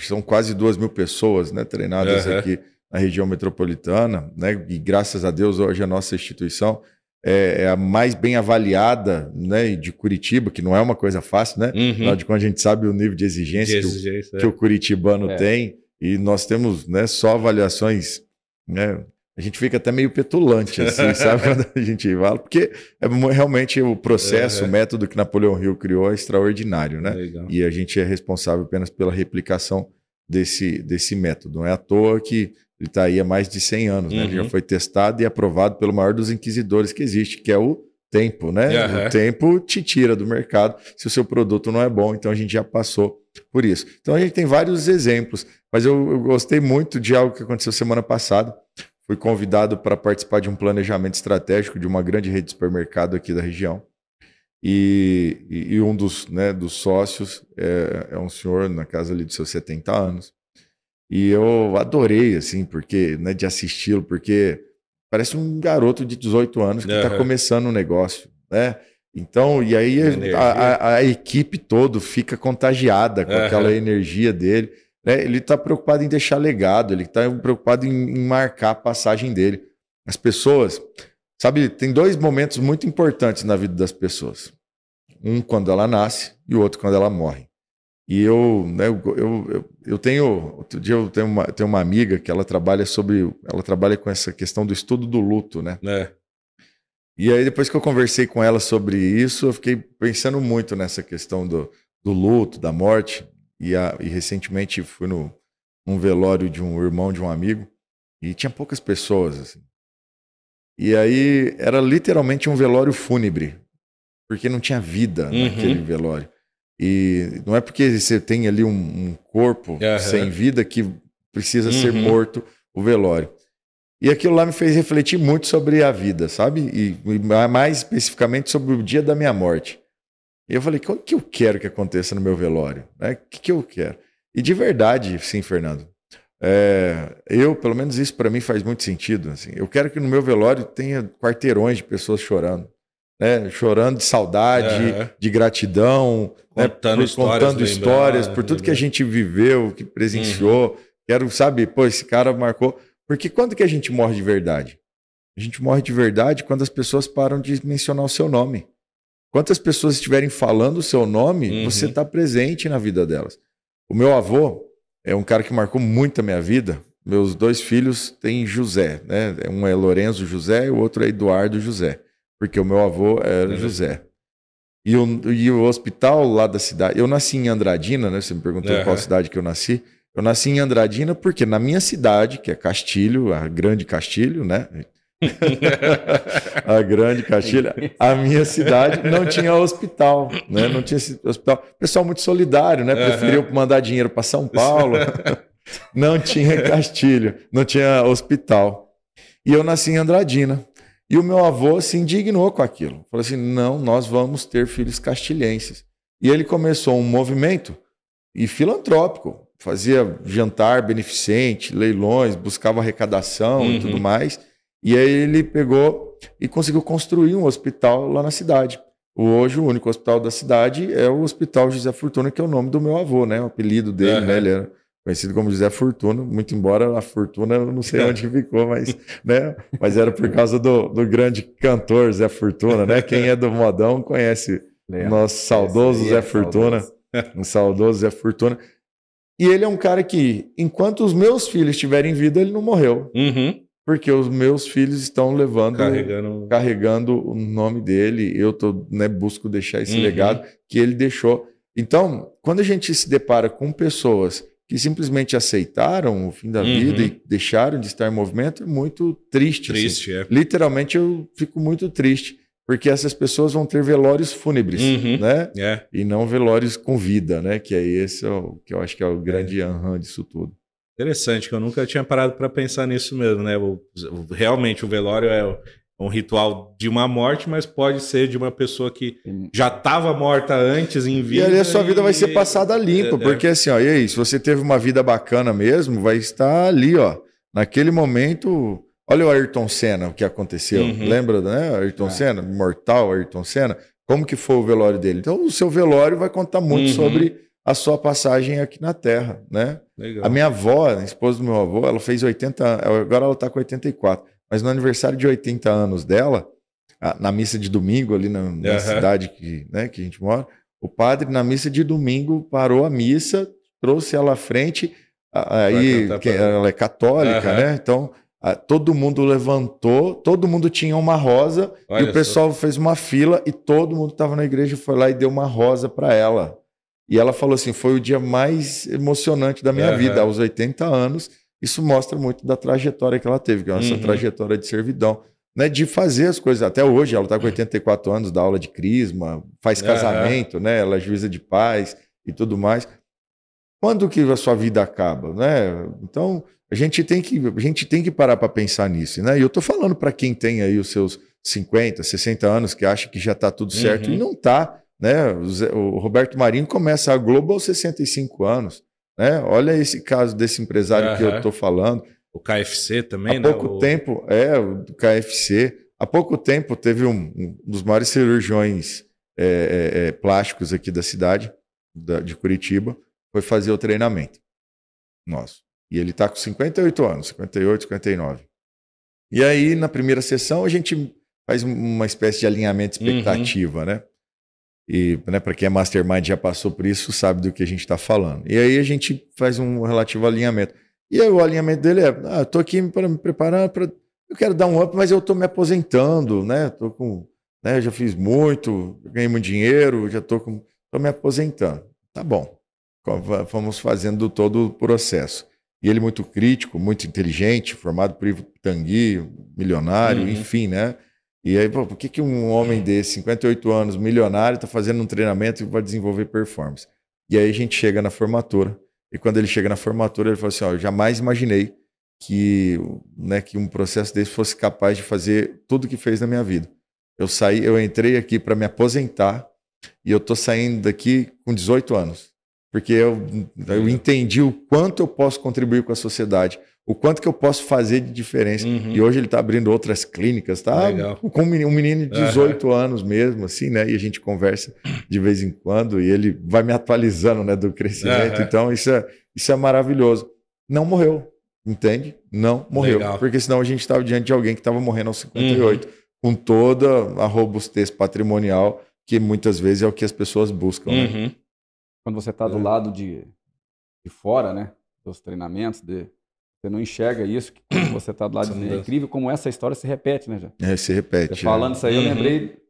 São quase duas mil pessoas né, treinadas uhum. aqui na região metropolitana, né? E graças a Deus hoje a nossa instituição é, é, a mais bem avaliada né, de Curitiba, que não é uma coisa fácil, né? Uhum. Afinal de contas, a gente sabe o nível de exigência, de exigência que, o, é. que, o, curitibano é. tem. E nós temos né, só avaliações. Né, a gente fica até meio petulante, assim, [laughs] sabe? Quando a gente fala, porque é realmente o processo, uhum. o método que Napoleão Hill criou é extraordinário, né? Legal. E a gente é responsável apenas pela replicação desse, desse método. Não é à toa que ele está aí há mais de 100 anos, né? Ele já uhum. foi testado e aprovado pelo maior dos inquisidores que existe, que é o tempo, né? Uhum. O tempo te tira do mercado se o seu produto não é bom. Então a gente já passou por isso. Então a gente tem vários exemplos, mas eu, eu gostei muito de algo que aconteceu semana passada. Fui convidado para participar de um planejamento estratégico de uma grande rede de supermercado aqui da região. E, e, e um dos, né, dos sócios é, é, um senhor na casa ali de seus 70 anos. E eu adorei, assim, porque, né, de assisti-lo, porque parece um garoto de 18 anos que está uhum. começando um negócio, né? Então, e aí a, a, a, equipe todo fica contagiada com uhum. aquela energia dele. Né? Ele está preocupado em deixar legado, ele está preocupado em, em, marcar a passagem dele. As pessoas, sabe, tem dois momentos muito importantes na vida das pessoas. Um quando ela nasce e o outro quando ela morre. E eu, né, eu, eu, eu, tenho, outro dia eu tenho uma, tenho uma amiga que ela trabalha sobre, ela trabalha com essa questão do estudo do luto, né? É. E aí depois que eu conversei com ela sobre isso, eu fiquei pensando muito nessa questão do, do luto, da morte. E, a, e recentemente fui no, num velório de um irmão de um amigo e tinha poucas pessoas, assim. E aí era literalmente um velório fúnebre, porque não tinha vida uhum. naquele velório. E não é porque você tem ali um, um corpo uhum. sem vida que precisa uhum. ser morto o velório. E aquilo lá me fez refletir muito sobre a vida, sabe? E, e mais especificamente sobre o dia da minha morte. E eu falei, o que eu quero que aconteça no meu velório? Né? O que, que eu quero? E de verdade, sim, Fernando. É, eu, pelo menos isso para mim faz muito sentido. Assim. Eu quero que no meu velório tenha quarteirões de pessoas chorando né, chorando de saudade, de gratidão, contando, né, por, histórias, contando histórias, por tudo que a gente viveu, que presenciou. Uhum. Quero, sabe, pô, esse cara marcou. Porque quando que a gente morre de verdade? A gente morre de verdade quando as pessoas param de mencionar o seu nome. Quantas pessoas estiverem falando o seu nome, uhum. você está presente na vida delas. O meu avô é um cara que marcou muito a minha vida. Meus dois filhos têm José, né? Um é Lorenzo José e o outro é Eduardo José porque o meu avô era. José. E o, e o hospital lá da cidade. Eu nasci em Andradina, né? Você me perguntou uhum. qual cidade que eu nasci. Eu nasci em Andradina porque na minha cidade, que é Castilho, a grande Castilho, né? [laughs] a grande Castilho, a minha cidade não tinha hospital, né? Não tinha hospital. Pessoal muito solidário, né? Preferiu uhum. mandar dinheiro para São Paulo. [laughs] não tinha Castilho, não tinha hospital. E eu nasci em Andradina. E o meu avô se indignou com aquilo. Falou assim: não, nós vamos ter filhos castilhenses. E ele começou um movimento e filantrópico. Fazia jantar beneficente, leilões, buscava arrecadação uhum. e tudo mais. E aí ele pegou e conseguiu construir um hospital lá na cidade. Hoje, o único hospital da cidade é o Hospital José Fortuna, que é o nome do meu avô, né? O apelido dele, uhum. né? Ele era conhecido como José Fortuna, muito embora a fortuna eu não sei onde ficou, mas, [laughs] né? mas era por causa do, do grande cantor Zé Fortuna, né? Quem é do modão conhece o nosso saudoso Zé é Fortuna, [laughs] um saudoso Zé Fortuna. E ele é um cara que, enquanto os meus filhos estiverem em vida, ele não morreu. Uhum. Porque os meus filhos estão levando, carregando, carregando o nome dele. Eu tô, né, busco deixar esse uhum. legado que ele deixou. Então, quando a gente se depara com pessoas que simplesmente aceitaram o fim da uhum. vida e deixaram de estar em movimento, é muito triste. Assim. Triste, assim. é. Literalmente eu fico muito triste, porque essas pessoas vão ter velórios fúnebres, uhum. né? É. E não velórios com vida, né? Que é esse o, que eu acho que é o grande é. aham disso tudo. Interessante, que eu nunca tinha parado para pensar nisso mesmo, né? O, o, realmente o velório é um ritual de uma morte, mas pode ser de uma pessoa que já estava morta antes em vida. E ali a sua vida vai ser passada limpa, é, é, porque assim, ó, e aí, se você teve uma vida bacana mesmo, vai estar ali, ó, naquele momento. Olha o Ayrton Senna, o que aconteceu. Uhum. Lembra, né? Ayrton é. Senna, mortal Ayrton Senna. Como que foi o velório dele? Então, o seu velório vai contar muito uhum. sobre a sua passagem aqui na Terra, né? Legal. A minha avó, a esposa do meu avô, ela fez 80, agora ela está com 84. Mas no aniversário de 80 anos dela, na missa de domingo, ali na, na uhum. cidade que, né, que a gente mora, o padre, na missa de domingo, parou a missa, trouxe ela à frente. Aí, ela é católica, uhum. né? Então, todo mundo levantou, todo mundo tinha uma rosa, Olha e o pessoal só. fez uma fila e todo mundo estava na igreja foi lá e deu uma rosa para ela. E ela falou assim: foi o dia mais emocionante da minha uhum. vida, aos 80 anos. Isso mostra muito da trajetória que ela teve, que é essa uhum. trajetória de servidão. Né, de fazer as coisas. Até hoje, ela está com [clears throat] 84 anos, dá aula de crisma, faz casamento, uhum. né? Ela é juíza de paz e tudo mais. Quando que a sua vida acaba, né? Então, a gente tem que, a gente tem que parar para pensar nisso, né? E eu estou falando para quem tem aí os seus 50, 60 anos, que acha que já está tudo certo, uhum. e não está, né? O Roberto Marinho começa a Globo aos 65 anos. Né? Olha esse caso desse empresário uhum. que eu estou falando. O KFC também, Há né? pouco o... tempo, é, o KFC. Há pouco tempo teve um, um dos maiores cirurgiões é, é, é, plásticos aqui da cidade, da, de Curitiba, foi fazer o treinamento nosso. E ele está com 58 anos, 58, 59. E aí, na primeira sessão, a gente faz uma espécie de alinhamento de expectativa, uhum. né? E né, para quem é mastermind já passou por isso, sabe do que a gente está falando. E aí a gente faz um relativo alinhamento. E aí o alinhamento dele é: ah, estou aqui para me preparar para. Eu quero dar um up, mas eu estou me aposentando, né? Tô com, né? Já fiz muito, ganhei muito dinheiro, já estou com, tô me aposentando. Tá bom. Vamos fazendo todo o processo. E ele muito crítico, muito inteligente, formado por Ivo Tangui, milionário, uhum. enfim, né? E aí, pô, por que, que um homem desse, 58 anos, milionário, está fazendo um treinamento para desenvolver performance? E aí a gente chega na formatura. E quando ele chega na formatura, ele fala assim: ó, eu jamais imaginei que, né, que um processo desse fosse capaz de fazer tudo o que fez na minha vida. Eu saí, eu entrei aqui para me aposentar e eu estou saindo daqui com 18 anos porque eu, eu entendi o quanto eu posso contribuir com a sociedade, o quanto que eu posso fazer de diferença. Uhum. E hoje ele está abrindo outras clínicas, tá? Legal. Com um menino de 18 uhum. anos mesmo, assim, né? E a gente conversa de vez em quando e ele vai me atualizando, né, do crescimento. Uhum. Então isso é, isso é maravilhoso. Não morreu, entende? Não morreu, Legal. porque senão a gente estava diante de alguém que estava morrendo aos 58, uhum. com toda a robustez patrimonial que muitas vezes é o que as pessoas buscam. Né? Uhum. Quando você está do é. lado de, de fora, né? Dos treinamentos, de, você não enxerga isso, que [coughs] você está do lado de É incrível como essa história se repete, né, já? É, se repete. Você falando é. isso aí, eu uhum. lembrei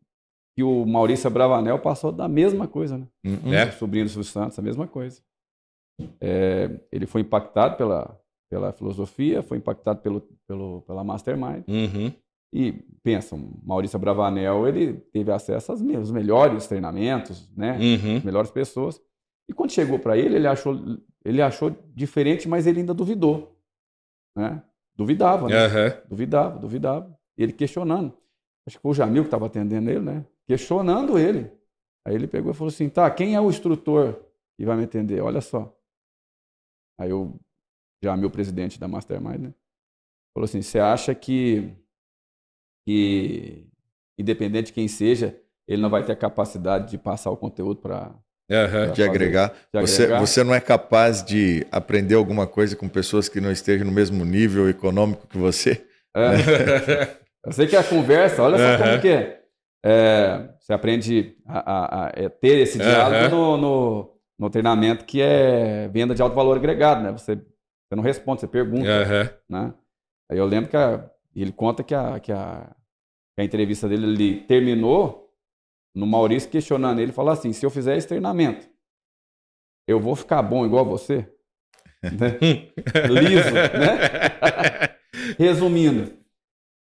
que o Maurício Bravanel passou da mesma coisa, né? Uhum. É. O sobrinho do Silvio Santos, a mesma coisa. É, ele foi impactado pela, pela filosofia, foi impactado pelo, pelo, pela Mastermind. Uhum. E pensa, Maurício Bravanel, ele teve acesso aos melhores treinamentos, né? Uhum. As melhores pessoas. E quando chegou para ele, ele achou, ele achou diferente, mas ele ainda duvidou. Né? Duvidava, né? Uhum. Duvidava, duvidava. Ele questionando. Acho que foi o Jamil que estava atendendo ele, né? Questionando ele. Aí ele pegou e falou assim: tá, quem é o instrutor que vai me atender? Olha só. Aí o Jamil, presidente da Mastermind, né? Falou assim: você acha que, que, independente de quem seja, ele não vai ter a capacidade de passar o conteúdo para Uhum. De, agregar. de você, agregar. Você não é capaz de aprender alguma coisa com pessoas que não estejam no mesmo nível econômico que você? É. Né? [laughs] Eu sei que a conversa, olha só uhum. como que é. é. Você aprende a, a, a é ter esse diálogo uhum. no, no, no, treinamento que é venda de alto valor agregado, né? Você, você não responde, você pergunta. Né? Aí eu lembro que a, ele conta que a, que a, que a entrevista dele ele terminou no Maurício questionando ele, falou assim: se eu fizer esse treinamento, eu vou ficar bom igual você? né? [laughs] Liso, né? Resumindo,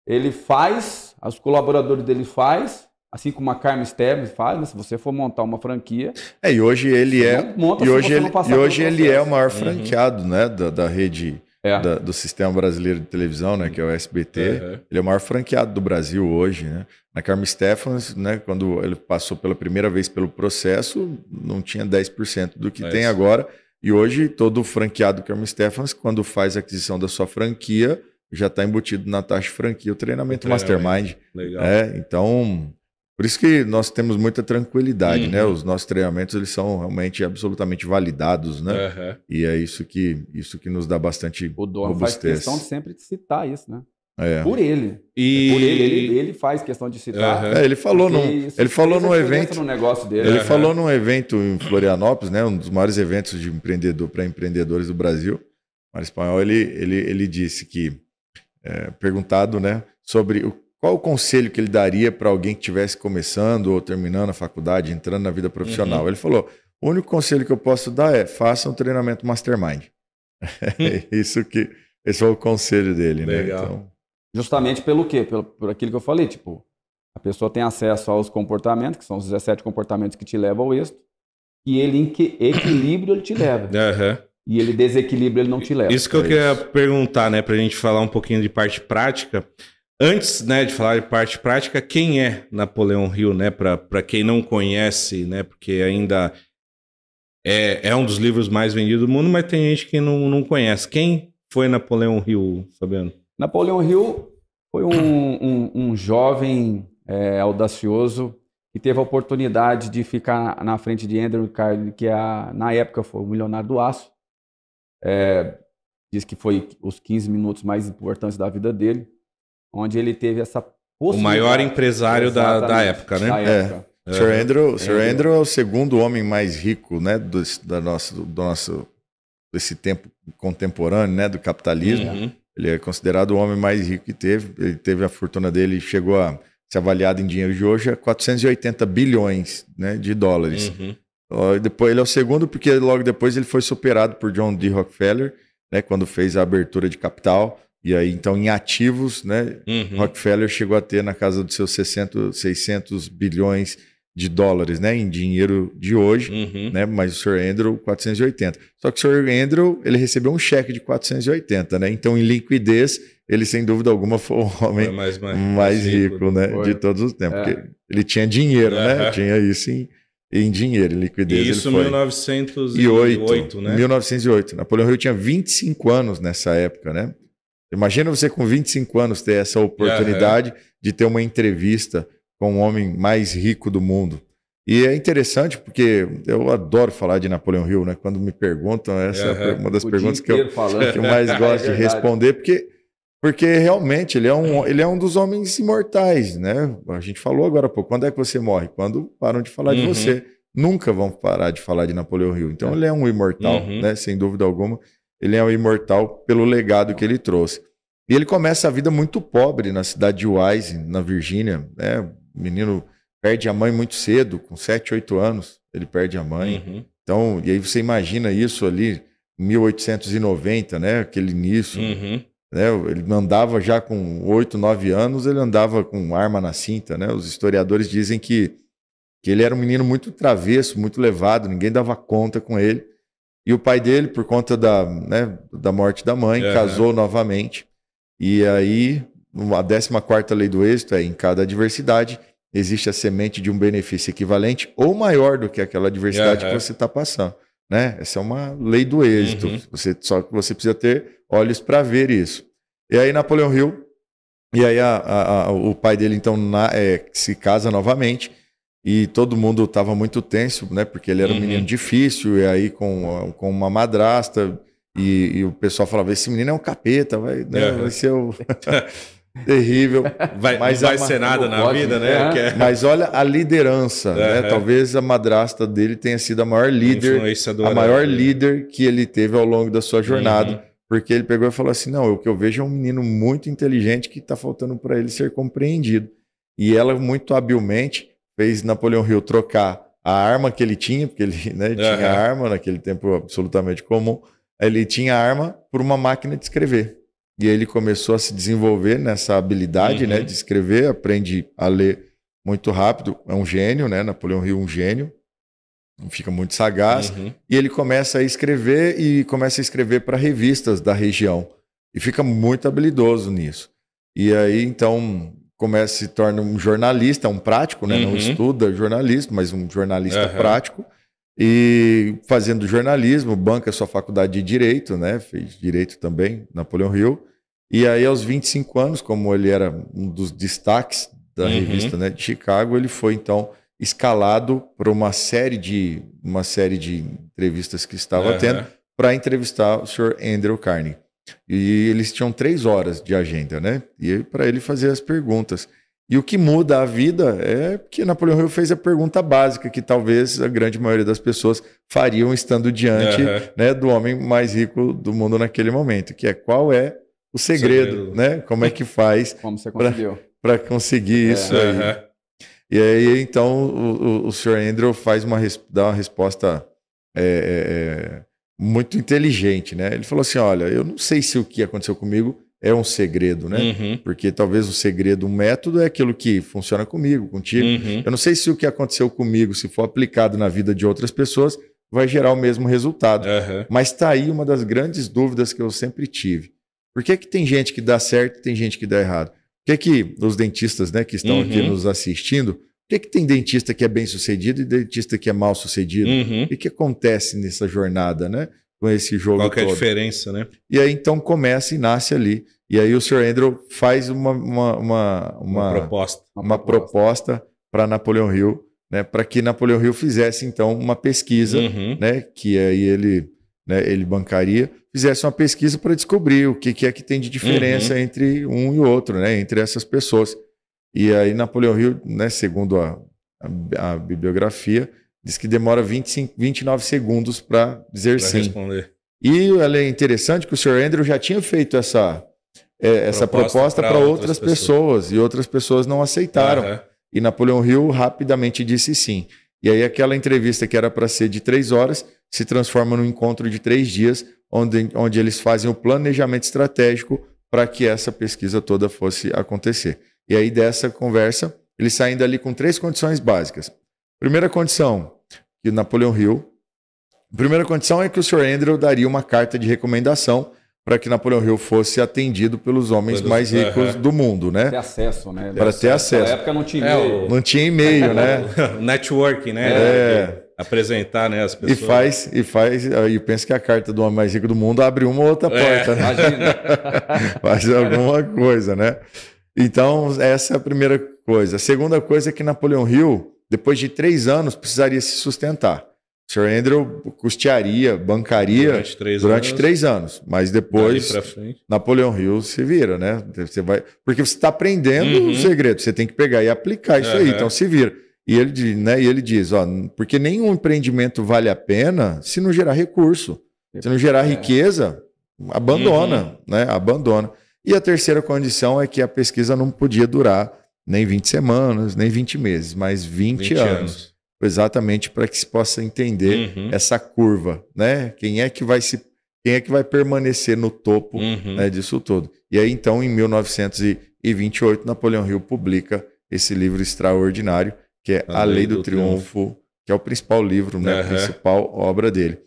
ele faz, os colaboradores dele faz, assim como a Carmen Esteves faz, né? se você for montar uma franquia. É, e hoje ele é. e hoje ele, e hoje ele é o maior uhum. franqueado uhum. né, da, da rede é. da, do Sistema Brasileiro de Televisão, né, que é o SBT. Uhum. Ele é o maior franqueado do Brasil hoje. Né? Na Carmen Stephens, né, quando ele passou pela primeira vez pelo processo, não tinha 10% do que é tem isso. agora. E hoje, todo franqueado Carmen Stephens, quando faz a aquisição da sua franquia, já está embutido na taxa de franquia o treinamento, o treinamento. Mastermind. Legal. É, então, por isso que nós temos muita tranquilidade, né? uhum. né? Os nossos treinamentos eles são realmente absolutamente validados, né? Uhum. E é isso que isso que nos dá bastante o dono robustez. faz questão de sempre de citar isso, né? É. Por ele. E... Por ele, ele, ele faz questão de citar. Uhum. É, ele falou num, ele falou num evento no negócio dele. Ele falou num evento em Florianópolis, né? Um dos maiores eventos de empreendedor para empreendedores do Brasil. Mário Espanhol, ele, ele, ele disse que é, perguntado, né? Sobre o qual o conselho que ele daria para alguém que estivesse começando ou terminando a faculdade, entrando na vida profissional? Uhum. Ele falou: o único conselho que eu posso dar é faça um treinamento mastermind. [laughs] Isso que esse foi o conselho dele, né? Legal. né? Então... Justamente pelo quê? Pelo, por aquilo que eu falei, tipo, a pessoa tem acesso aos comportamentos, que são os 17 comportamentos que te levam ao êxito, e ele em que equilíbrio ele te leva. Uhum. E ele desequilíbrio ele não te leva. Isso que eu é queria perguntar, né, para a gente falar um pouquinho de parte prática. Antes né, de falar de parte prática, quem é Napoleão Hill, né? Para quem não conhece, né? Porque ainda é, é um dos livros mais vendidos do mundo, mas tem gente que não, não conhece. Quem foi Napoleão Hill, Fabiano? Napoleão Hill foi um, um, um jovem é, audacioso que teve a oportunidade de ficar na frente de Andrew Carnegie, que é na época foi o milionário do aço. É, diz que foi os 15 minutos mais importantes da vida dele onde ele teve essa o maior empresário da, da época, né? Da época. O Sir Andrew, Sir Andrew é o segundo homem mais rico, né, do, da nosso, do nosso desse tempo contemporâneo, né, do capitalismo. Uhum. Ele é considerado o homem mais rico que teve. Ele teve a fortuna dele chegou a ser avaliado em dinheiro de hoje a 480 bilhões, né, de dólares. Uhum. Depois ele é o segundo porque logo depois ele foi superado por John D. Rockefeller, né, quando fez a abertura de capital. E aí, então, em ativos, né, uhum. Rockefeller chegou a ter na casa dos seus 600, 600 bilhões de dólares, né, em dinheiro de hoje, uhum. né, mas o Sr. Andrew 480. Só que o Sr. Andrew, ele recebeu um cheque de 480, né? Então, em liquidez, ele sem dúvida alguma foi o homem mais, mais, mais, rico, rico né, de todos os tempos, é. porque ele tinha dinheiro, né? Tinha isso em, em dinheiro, em liquidez. Isso em 1908, né? 1908. Napoleão Hill tinha 25 anos nessa época, né? Imagina você com 25 anos ter essa oportunidade de ter uma entrevista com o homem mais rico do mundo. E é interessante porque eu adoro falar de Napoleão Hill, né? Quando me perguntam, essa uhum. é uma das o perguntas que eu, que eu, mais [laughs] gosto é de responder, porque, porque realmente ele é, um, ele é um dos homens imortais, né? A gente falou agora há pouco, quando é que você morre? Quando param de falar uhum. de você. Nunca vão parar de falar de Napoleão Hill. Então é. ele é um imortal, uhum. né? Sem dúvida alguma. Ele é um imortal pelo legado que ele trouxe. E ele começa a vida muito pobre na cidade de Wise, na Virgínia, né? O menino perde a mãe muito cedo, com 7, 8 anos, ele perde a mãe. Uhum. Então, e aí você imagina isso ali, 1890, né? Aquele início. Uhum. Né? Ele andava já com 8, 9 anos, ele andava com arma na cinta, né? Os historiadores dizem que, que ele era um menino muito travesso, muito levado, ninguém dava conta com ele. E o pai dele, por conta da, né, da morte da mãe, uhum. casou novamente. E aí a 14 lei do êxito é em cada adversidade existe a semente de um benefício equivalente ou maior do que aquela adversidade uhum. que você está passando. Né? Essa é uma lei do êxito. Uhum. Você, só que você precisa ter olhos para ver isso. E aí Napoleão Hill, e aí a, a, a, o pai dele então na, é, se casa novamente e todo mundo estava muito tenso, né? Porque ele era um menino uhum. difícil e aí com, com uma madrasta e, e, o pessoal falava: esse menino é um capeta, vai, né, vai ser o. [laughs] Terrível. Vai, mas não vai ser nada na vida, né? É. É. Mas olha a liderança, né? Talvez a madrasta dele tenha sido a maior líder, a maior líder que ele teve ao longo da sua jornada. Uhum. Porque ele pegou e falou assim: não, o que eu vejo é um menino muito inteligente que está faltando para ele ser compreendido. E ela, muito habilmente, fez Napoleão Hill trocar a arma que ele tinha, porque ele né, uhum. tinha arma naquele tempo absolutamente comum, ele tinha arma por uma máquina de escrever. E ele começou a se desenvolver nessa habilidade né, uhum. né, de escrever, aprende a ler muito rápido, é um gênio, né? Napoleão Hill, um gênio, fica muito sagaz. Uhum. E ele começa a escrever e começa a escrever para revistas da região. E fica muito habilidoso nisso. E aí, então, começa se torna um jornalista, um prático, né? Uhum. Não estuda jornalismo, mas um jornalista prático. E fazendo jornalismo, banca sua faculdade de direito, né? Fez direito também, Napoleão Hill. E aí, aos 25 anos, como ele era um dos destaques da uhum. revista né, de Chicago, ele foi então escalado para uma série de uma série de entrevistas que estava uhum. tendo para entrevistar o Sr. Andrew Carnegie. E eles tinham três horas de agenda, né? E para ele fazer as perguntas. E o que muda a vida é que Napoleão Hill fez a pergunta básica que talvez a grande maioria das pessoas fariam estando diante uhum. né, do homem mais rico do mundo naquele momento, que é qual é o segredo, segredo. né? Como é que faz [laughs] para conseguir é. isso aí. Uhum. E aí, então, o, o, o Sr. Andrew faz uma, dá uma resposta é, é, é, muito inteligente, né? Ele falou assim, olha, eu não sei se o que aconteceu comigo é um segredo, né? Uhum. Porque talvez o segredo, um método é aquilo que funciona comigo, contigo. Uhum. Eu não sei se o que aconteceu comigo, se for aplicado na vida de outras pessoas, vai gerar o mesmo resultado. Uhum. Mas está aí uma das grandes dúvidas que eu sempre tive. Por que, que tem gente que dá certo e tem gente que dá errado? Por que, que os dentistas né, que estão aqui uhum. nos assistindo, por que, que tem dentista que é bem sucedido e dentista que é mal sucedido? Uhum. O que, que acontece nessa jornada, né? Com esse jogo Qual que é a diferença, né? E aí então começa e nasce ali e aí o Sr. Andrew faz uma, uma, uma, uma, uma proposta, uma proposta para Napoleão Hill, né, para que Napoleão Hill fizesse então uma pesquisa, uhum. né, que aí ele, né, ele bancaria, fizesse uma pesquisa para descobrir o que, que, é que tem de diferença uhum. entre um e outro, né, entre essas pessoas. E aí Napoleão Hill, né, segundo a, a, a bibliografia, diz que demora 25, 29 segundos para dizer Pra sim. responder. E ela é interessante que o Sr. Andrew já tinha feito essa, é, essa Proposta para outras outras pessoas. e outras pessoas não aceitaram. Aham. E Napoleão Hill rapidamente disse sim. E aí aquela entrevista que era para ser de três horas se transforma num encontro de três dias, onde, onde eles fazem o planejamento estratégico para que essa pesquisa toda fosse acontecer. E aí dessa conversa, eles saem dali com três condições básicas. Primeira condição, que Napoleão Hill. Primeira condição é que o Sr. Andrew daria uma carta de recomendação para que Napoleão Hill fosse atendido pelos homens mais ricos do mundo, né? Ter acesso, né? Para ter acesso. Naquela época não tinha É, e-mail. o- Não tinha e-mail, né? [laughs] Networking, né? É. Apresentar, né, as E pessoas. faz, e faz, aí pensa que a carta do homem mais rico do mundo abre uma ou outra É. porta, né? Imagina. [laughs] Faz alguma coisa, né? Então, essa é a primeira coisa. A segunda coisa é que Napoleão Hill, depois de três anos, precisaria se sustentar. O Sr. Andrew custearia, bancaria Durante três durante anos. três anos, mas depois. Napoleão Hill se vira, né? Você vai, porque você está aprendendo Uhum. o segredo, você tem que pegar e aplicar isso aí, Aham. então se vira. E ele, diz, né, e ele diz, ó, porque nenhum empreendimento vale a pena se não gerar recurso, se não gerar É. riqueza, abandona, Uhum. né? Abandona. E a terceira condição é que a pesquisa não podia durar nem 20 semanas, nem 20 meses, mas 20, 20 anos. anos. Exatamente para que se possa entender Uhum. essa curva, né? Quem é que vai se quem é que vai permanecer no topo Uhum. né, disso tudo. E aí, então, em 1928, Napoleão Hill publica esse livro extraordinário, que é A, Lei do, Triunfo, que é o principal livro, né, a Aham. principal obra dele.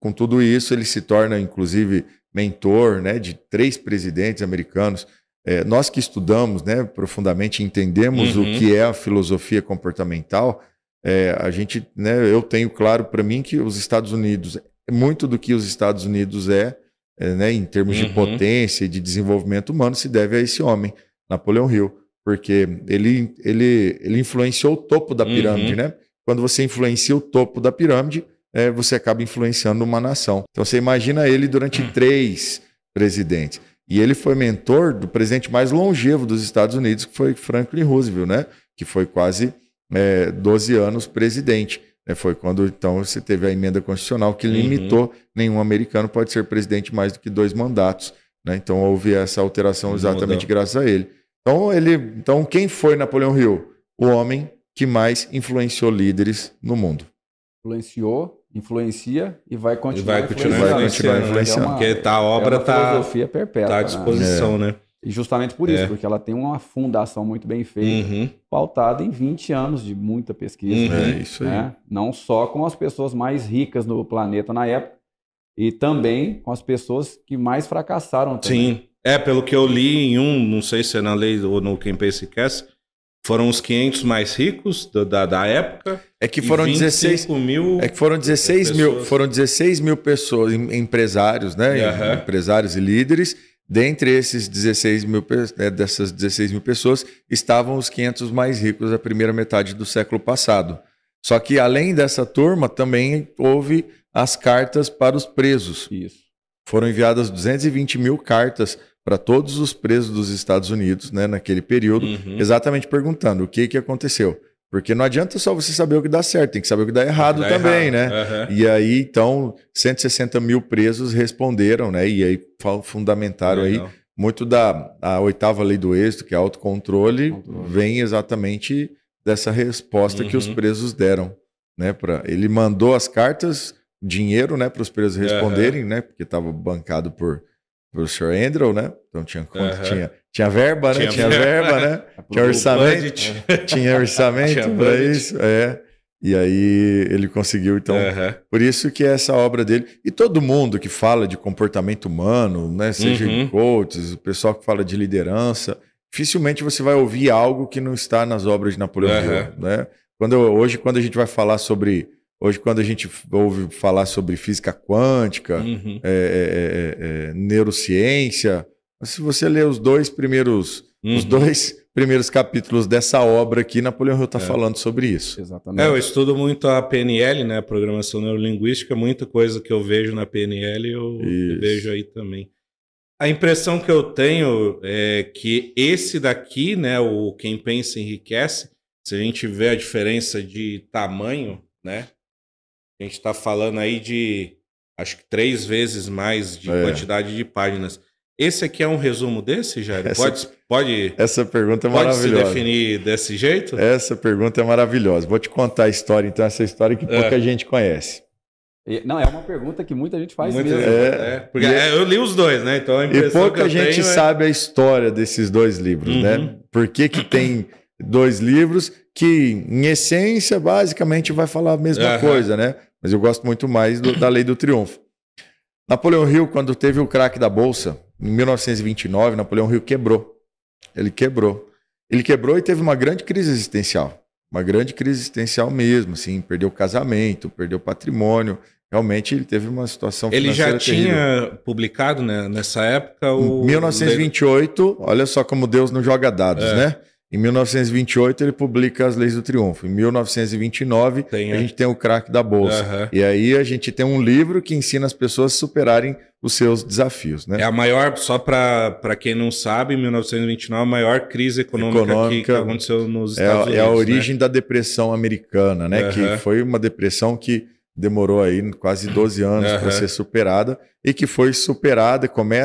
Com tudo isso, ele se torna, inclusive, mentor né, de três presidentes americanos. É, nós que estudamos né, profundamente, entendemos Uhum. o que é a filosofia comportamental, é, a gente, né, eu tenho claro para mim que os Estados Unidos, muito do que os Estados Unidos é, é, né, em termos de Uhum. potência e de desenvolvimento humano, se deve a esse homem, Napoleão Hill, porque ele, ele, ele influenciou o topo da Uhum. pirâmide, né? Quando você influencia o topo da pirâmide, é, você acaba influenciando uma nação. Então você imagina ele durante Uhum. três presidentes. E ele foi mentor do presidente mais longevo dos Estados Unidos, que foi Franklin Roosevelt, né? Que foi quase é, 12 anos presidente. né? Foi quando então você teve a emenda constitucional que Uhum. limitou nenhum americano pode ser presidente mais do que dois mandatos. né? Então houve essa alteração exatamente Mudou. graças a ele. Então ele, então quem foi Napoleão Hill? O homem que mais influenciou líderes no mundo. Influenciou, influencia e vai continuar E vai continuar Vai influenciando. continuar né? influenciando. É uma- Porque tá, a obra é tá, filosofia perpétua. tá à né? disposição, né? E justamente por isso, É. porque ela tem uma fundação muito bem feita, Uhum. pautada em 20 anos de muita pesquisa. Uhum. É isso aí. né? Não só com as pessoas mais ricas no planeta na época, e também com as pessoas que mais fracassaram também. Sim. É, pelo que eu li em um, não sei se é na lei ou no Quem Pensa e Cast, foram os 500 mais ricos do- da, da época. É que foram 25 16 mil. É que foram 16 mil, pessoas. foram 16 mil pessoas, em- empresários, né? Aham. Empresários e líderes. Dentre esses 16 mil, né, dessas 16 mil pessoas, estavam os 500 mais ricos da primeira metade do século passado. Só que, além dessa turma, também houve as cartas para os presos. Isso. Foram enviadas 220 mil cartas para todos os presos dos Estados Unidos, né, naquele período, Uhum. exatamente perguntando o que, que aconteceu. Porque não adianta só você saber o que dá certo, tem que saber o que dá errado Dá também, errado. né? Aham. E aí, então, 160 mil presos responderam, né? E aí fundamentaram aí Legal. muito da a oitava lei do êxito, que é autocontrole, Controle. vem exatamente dessa resposta que os Uhum. presos deram, né? Pra, ele mandou as cartas, dinheiro, né, para os presos responderem, né? Porque estava bancado por Sr. Andrew, né? Então tinha conta, Aham. tinha, tinha verba, né? Tinha Tinha, verba. né? [laughs] É [laughs] Tinha orçamento tinha orçamento Tinha para isso, é. E aí ele conseguiu, então, por isso que essa obra dele. E todo mundo que fala de comportamento humano, né? Seja Uhum. em coaches, o pessoal que fala de liderança, dificilmente você vai ouvir algo que não está nas obras de Napoleão Aham. Hill, né? Quando, eu- hoje, quando a gente vai falar sobre. Hoje, quando a gente ouve falar sobre física quântica, Uhum. é, é, é, é, neurociência, se você ler os dois primeiros, os Uhum. dois primeiros capítulos dessa obra aqui, Napoleão Hill está É. falando sobre isso. Exatamente. É, eu estudo muito a PNL, né? Programação Neurolinguística, muita coisa que eu vejo na PNL eu Isso. vejo aí também. A impressão que eu tenho é que esse daqui, né, o Quem Pensa Enriquece, se a gente vê a diferença de tamanho, né? A gente está falando aí de acho que três vezes mais de É. quantidade de páginas. Esse aqui é um resumo desse, Jair? Essa- Pode, pode, Essa pergunta é pode se maravilhosa. definir desse jeito? Essa pergunta é maravilhosa. Vou te contar a história, então, essa história que É. pouca gente conhece. Não, é uma pergunta que muita gente faz Muita- mesmo. É. é, porque E é- eu li os dois, né? Então a E pouca eu gente tenho é- sabe a história desses dois livros, Uhum. né? Por que, que tem dois livros que, em essência, basicamente vai falar a mesma Aham. coisa, né? Mas eu gosto muito mais do- da Lei do Triunfo. Napoleão Hill, quando teve o craque da Bolsa, em 1929, Napoleão Hill quebrou. Ele quebrou. Ele quebrou e teve uma grande crise existencial. Uma grande crise existencial mesmo, assim, perdeu casamento, perdeu patrimônio. Realmente ele teve uma situação Ele já terrível. tinha publicado né, nessa época o. 1928, olha só como Deus não joga dados, É. né? Em 1928 ele publica As Leis do Triunfo. Em 1929 Tem, a é. gente tem o craque da bolsa. Aham. E aí a gente tem um livro que ensina as pessoas a superarem os seus desafios, né? É a maior, só para quem não sabe, em 1929, a maior crise econômica, que- Econômica. que, aconteceu nos É, Estados a- Unidos. é a né? origem da depressão americana, né? Aham. Que foi uma depressão que demorou aí quase 12 anos para Aham. ser superada e que foi superada. Come...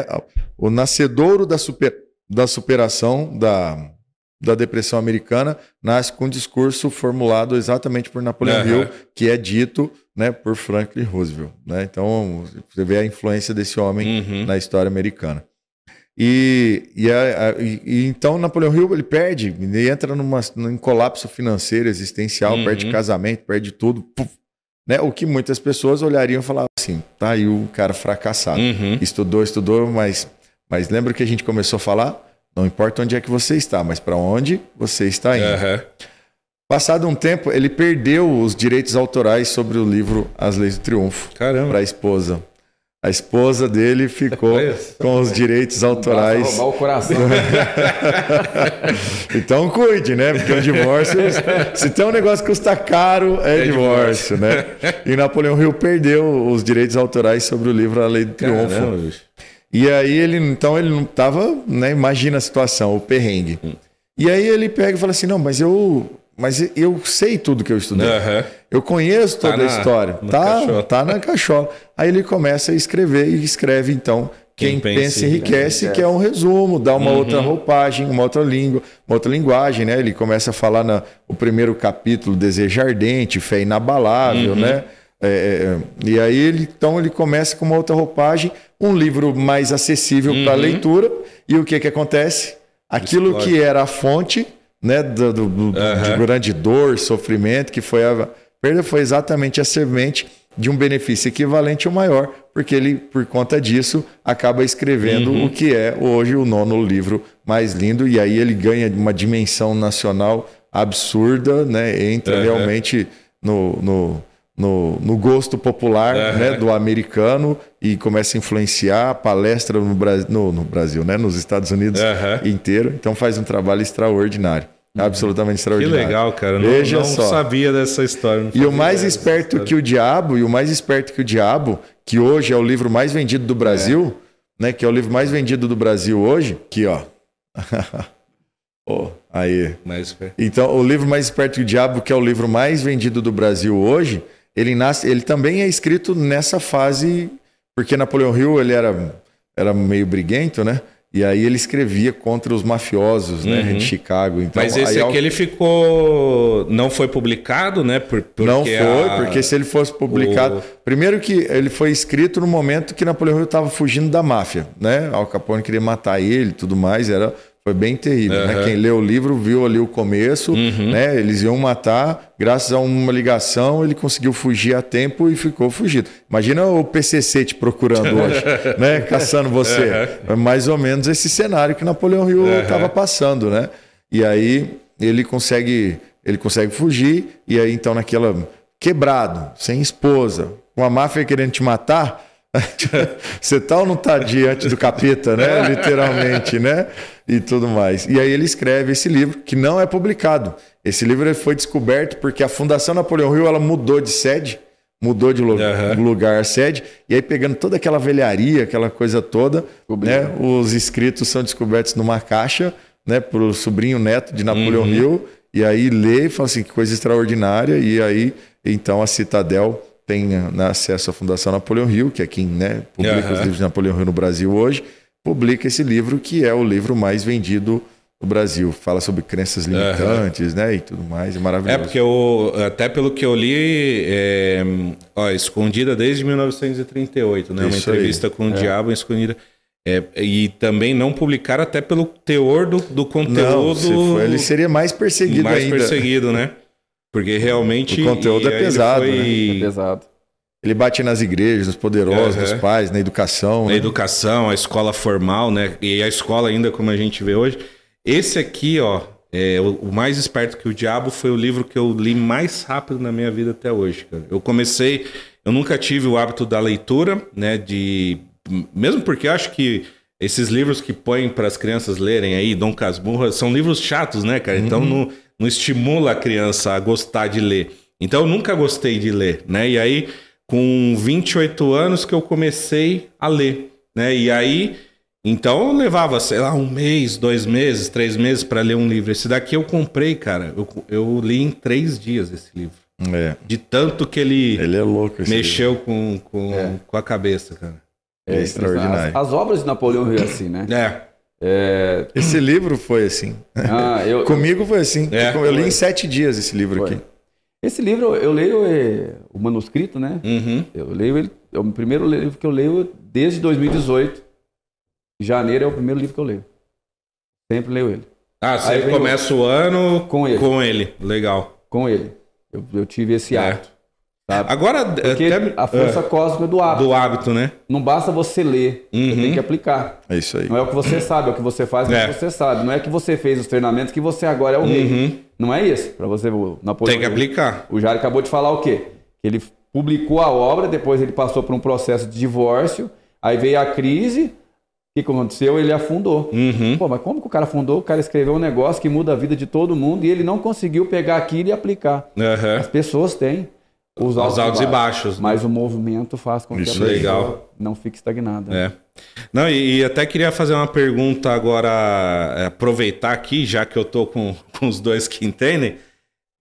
O nascedouro da, super... da superação da... da depressão americana nasce com um discurso formulado exatamente por Napoleão. Hill, que é dito né, por Franklin Roosevelt. Né? Então, você vê a influência desse homem Uhum. na história americana. E, e, a- e- e então Napoleão Hill ele perde, ele entra numa, num colapso financeiro existencial, Uhum. perde casamento, perde tudo. puf, né? O que muitas pessoas olhariam e falavam assim: tá aí o cara fracassado. Uhum. Estudou, estudou, mas, mas lembra que a gente começou a falar? Não importa onde é que você está, mas para onde você está indo. Aham. Passado um tempo, ele perdeu os direitos autorais sobre o livro As Leis do Triunfo Caramba. para a esposa. A esposa dele ficou com os direitos autorais. roubar o coração. [laughs] Então cuide, né? Porque o divórcio, se tem um negócio que custa caro, é, É divórcio, né? E Napoleão Hill perdeu os direitos autorais sobre o livro A Lei do Triunfo. Caramba. E aí ele, então ele não tava, né? Imagina a situação, o perrengue. Hum. E aí ele pega e fala assim: "Não, mas eu, mas eu sei tudo que eu estudei. Aham. Eu conheço Tá toda na- a história. Tá, tá na cachola. Aí ele começa a escrever e escreve então quem, Quem pensa, enriquece, que é um resumo, dá uma Uhum. outra roupagem, uma outra língua, uma outra linguagem, né? Ele começa a falar na, o primeiro capítulo, desejo ardente, fé inabalável, Uhum. né? É, é, e aí ele, então ele começa com uma outra roupagem, um livro mais acessível para Uhum. leitura. E o que que acontece? Aquilo Explode. que era a fonte, né, do, do- Aham. de grande dor, sofrimento, que foi a perda, foi exatamente a semente de um benefício equivalente ou maior, porque ele, por conta disso, acaba escrevendo Uhum. o que é hoje o nono livro mais lindo, e aí ele ganha uma dimensão nacional absurda, né? Entra realmente no, no, no, no gosto popular Aham. né, do americano e começa a influenciar a palestra no, Bra no, no Brasil, né? Nos Estados Unidos Aham. inteiro. Então faz um trabalho extraordinário. Absolutamente Que extraordinário. legal, cara. Não, Veja não só. sabia dessa história. não E o mais esperto história. que o diabo, e o mais esperto que o diabo, que hoje é o livro mais vendido do Brasil, né? Que é o livro mais vendido do Brasil hoje, que ó. [laughs] Ó, aí. Mas, Então, o livro mais esperto que o diabo, que é o livro mais vendido do Brasil hoje, ele nasce, ele também é escrito nessa fase, porque Napoleão Hill ele era, era meio briguento, né? E aí ele escrevia contra os mafiosos, né, Uhum. de Chicago. Então, Mas esse aí, ao- aqui ele ficou. Não foi publicado, né? Por, não foi, a- porque se ele fosse publicado. o- Primeiro que ele foi escrito no momento que Napoleão Hill estava fugindo da máfia, né? Al Capone queria matar ele e tudo mais, era, foi bem terrível. né? Aham. Quem leu o livro viu ali o começo, Uhum. né? Eles iam matar, graças a uma ligação, ele conseguiu fugir a tempo e ficou fugido. Imagina o PCC te procurando hoje, [laughs] né? Caçando você. É mais ou menos esse cenário que Napoleão Aham. estava passando, né? E aí ele consegue, ele consegue fugir e aí então naquela quebrado, sem esposa, com a máfia querendo te matar, [laughs] você tá ou não tá diante do capeta, né? Literalmente, né? E tudo mais. E aí ele escreve esse livro que não é publicado. Esse livro foi descoberto porque a Fundação Napoleão Hill ela mudou de sede, mudou de lu- Aham. lugar a sede, e aí pegando toda aquela velharia, aquela coisa toda, né? Os escritos são descobertos numa caixa, né? Pro sobrinho neto de Napoleão Uhum. Hill. e aí lê e fala assim, que coisa extraordinária, e aí, então a Citadel tem né, acesso à Fundação Napoleão Hill, que é quem né, publica uhum. os livros de Napoleão Hill no Brasil hoje, publica esse livro, que é o livro mais vendido no Brasil. Fala sobre crenças limitantes, uhum. né? E tudo mais. É maravilhoso. É, porque eu, até pelo que eu li, é, ó, escondida desde 1938, né? Isso Uma entrevista aí. com o é. Diabo escondida. É, e também não publicaram até pelo teor do, do conteúdo. Não, for, ele seria mais perseguido mais ainda. Mais perseguido, né? [laughs] Porque realmente. O conteúdo é pesado, foi... né? É pesado. Ele bate nas igrejas, nos poderosos, uhum. nos pais, na educação. Na né? educação, a escola formal, né? E a escola ainda, como a gente vê hoje. Esse aqui, ó, é, o, mais esperto que o diabo foi o livro que eu li mais rápido na minha vida até hoje. Cara. Eu comecei, eu nunca tive o hábito da leitura, né? De mesmo porque eu acho que esses livros que põem para as crianças lerem aí, Dom Casmurra, são livros chatos, né, cara? Então uhum. não, não estimula a criança a gostar de ler. Então eu nunca gostei de ler, né? E aí com 28 anos que eu comecei a ler, né? E aí, então eu levava, sei lá, um mês, dois meses, três meses para ler um livro. Esse daqui eu comprei, cara. Eu, eu li em três dias esse livro. É. De tanto que ele, ele é louco mexeu com, com, é. com a cabeça, cara. É, é extraordinário. As, as, obras de Napoleão Hill assim, né? É. é. Esse livro foi assim. Ah, eu, [laughs] Comigo foi assim. É, eu, li em sete dias esse livro foi. aqui. Esse livro, eu leio é, o manuscrito, né? Uhum. Eu leio ele, é o primeiro livro que eu leio desde 2018. Janeiro é o primeiro livro que eu leio. Sempre leio ele. Ah, você começa o ano com ele. Com ele, legal. Com ele. Eu, eu tive esse é. hábito. Sabe? Agora, Porque até... a força é. cósmica do hábito. Do hábito, né? Não basta você ler, uhum. você tem uhum. que aplicar. É isso aí. Não é o que você sabe, é o que você faz, é o que você sabe. Não é que você fez os treinamentos que você agora é o rei. Uhum. Não é isso. Para você, Napoleão. Tem que aplicar. O Jair acabou de falar o quê? Que ele publicou a obra, depois ele passou por um processo de divórcio, aí veio a crise, o que aconteceu? Ele afundou. Uhum. Pô, mas como que o cara afundou? O cara escreveu um negócio que muda a vida de todo mundo e ele não conseguiu pegar aquilo e aplicar. Uhum. As pessoas têm os altos, os altos e baixos. Né? Mas o movimento faz com que Isso a pessoa legal. não fique estagnada. É. Não, e, e, até queria fazer uma pergunta agora, é, aproveitar aqui, já que eu tô com, [laughs] com os dois que entendem.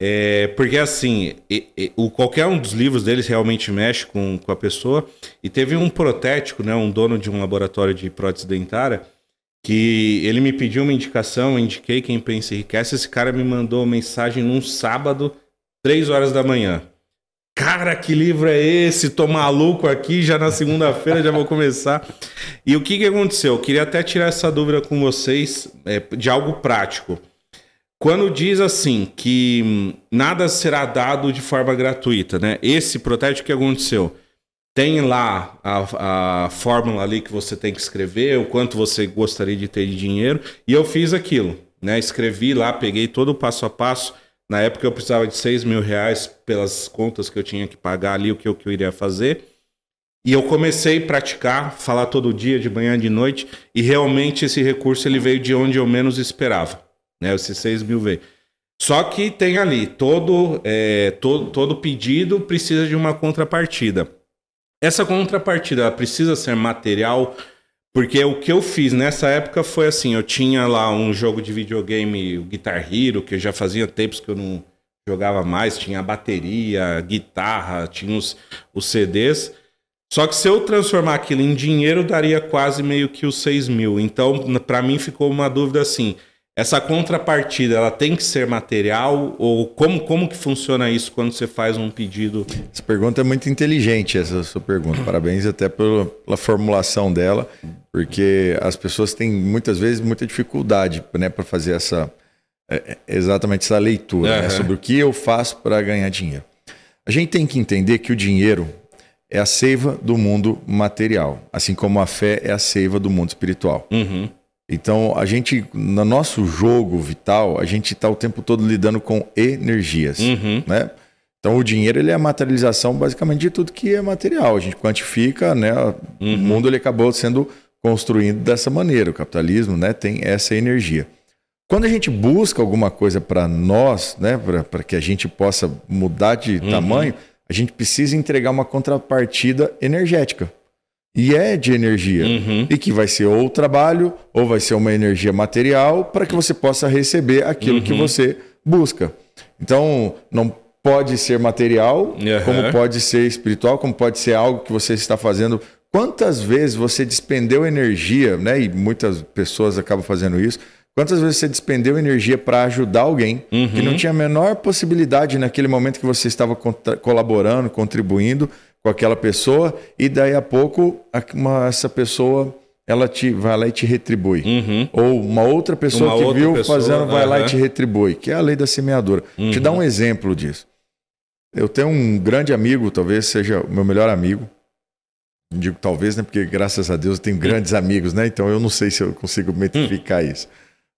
É, porque assim, e, e, o, qualquer um dos livros deles realmente mexe com, com a pessoa. E teve um protético, né, um dono de um laboratório de prótese dentária, que ele me pediu uma indicação, eu indiquei quem pensa enriquece. Esse cara me mandou mensagem num sábado, três horas da manhã. Cara, que livro é esse? Tô maluco aqui, já na segunda-feira já vou começar. E o que, que aconteceu? Eu queria até tirar essa dúvida com vocês é, de algo prático. Quando diz assim que hum, nada será dado de forma gratuita, né? Esse protético que aconteceu? Tem lá a, a fórmula ali que você tem que escrever, o quanto você gostaria de ter de dinheiro, e eu fiz aquilo, né? Escrevi lá, peguei todo o passo a passo na época eu precisava de 6 mil reais pelas contas que eu tinha que pagar ali, o que eu, que eu iria fazer. E eu comecei a praticar, falar todo dia, de manhã, de noite, e realmente esse recurso ele veio de onde eu menos esperava. Né? Esses 6 mil veio. Só que tem ali, todo, é, todo, todo pedido precisa de uma contrapartida. Essa contrapartida precisa ser material porque o que eu fiz nessa época foi assim: eu tinha lá um jogo de videogame, o Guitar Hero, que eu já fazia tempos que eu não jogava mais, tinha bateria, guitarra, tinha os, os CDs. Só que se eu transformar aquilo em dinheiro, daria quase meio que os 6 mil. Então, para mim, ficou uma dúvida assim: essa contrapartida, ela tem que ser material ou como, como que funciona isso quando você faz um pedido? Essa pergunta é muito inteligente, essa sua pergunta. Parabéns até pela, pela formulação dela, porque as pessoas têm muitas vezes muita dificuldade né, para fazer essa é, é, exatamente essa leitura uhum. né, sobre o que eu faço para ganhar dinheiro. A gente tem que entender que o dinheiro é a seiva do mundo material, assim como a fé é a seiva do mundo espiritual. Uhum. Então, a gente, no nosso jogo vital, a gente está o tempo todo lidando com energias, uhum. né? Então, o dinheiro ele é a materialização basicamente de tudo que é material. A gente quantifica, né? Uhum. O mundo ele acabou sendo construído dessa maneira. O capitalismo, né, tem essa energia. Quando a gente busca alguma coisa para nós, né, para que a gente possa mudar de uhum. tamanho, a gente precisa entregar uma contrapartida energética e é de energia. Uhum. E que vai ser ou trabalho, ou vai ser uma energia material, para que você possa receber aquilo uhum. que você busca. Então, não pode ser material, Aham. como pode ser espiritual, como pode ser algo que você está fazendo. Quantas vezes você despendeu energia, né? E muitas pessoas acabam fazendo isso. Quantas vezes você despendeu energia para ajudar alguém que não tinha a menor possibilidade naquele momento que você estava colaborando, contribuindo com aquela pessoa, e daí a pouco a- uma- essa pessoa ela te vai lá e te retribui. Uhum. Ou uma outra pessoa Uma que outra viu pessoa, fazendo vai lá e te retribui, que é a lei da semeadura. Te Uhum. dar um exemplo disso. Eu tenho um grande amigo, talvez seja o meu melhor amigo. Digo talvez, né? Porque graças a Deus eu tenho grandes amigos, né? Então eu não sei se eu consigo metrificar isso.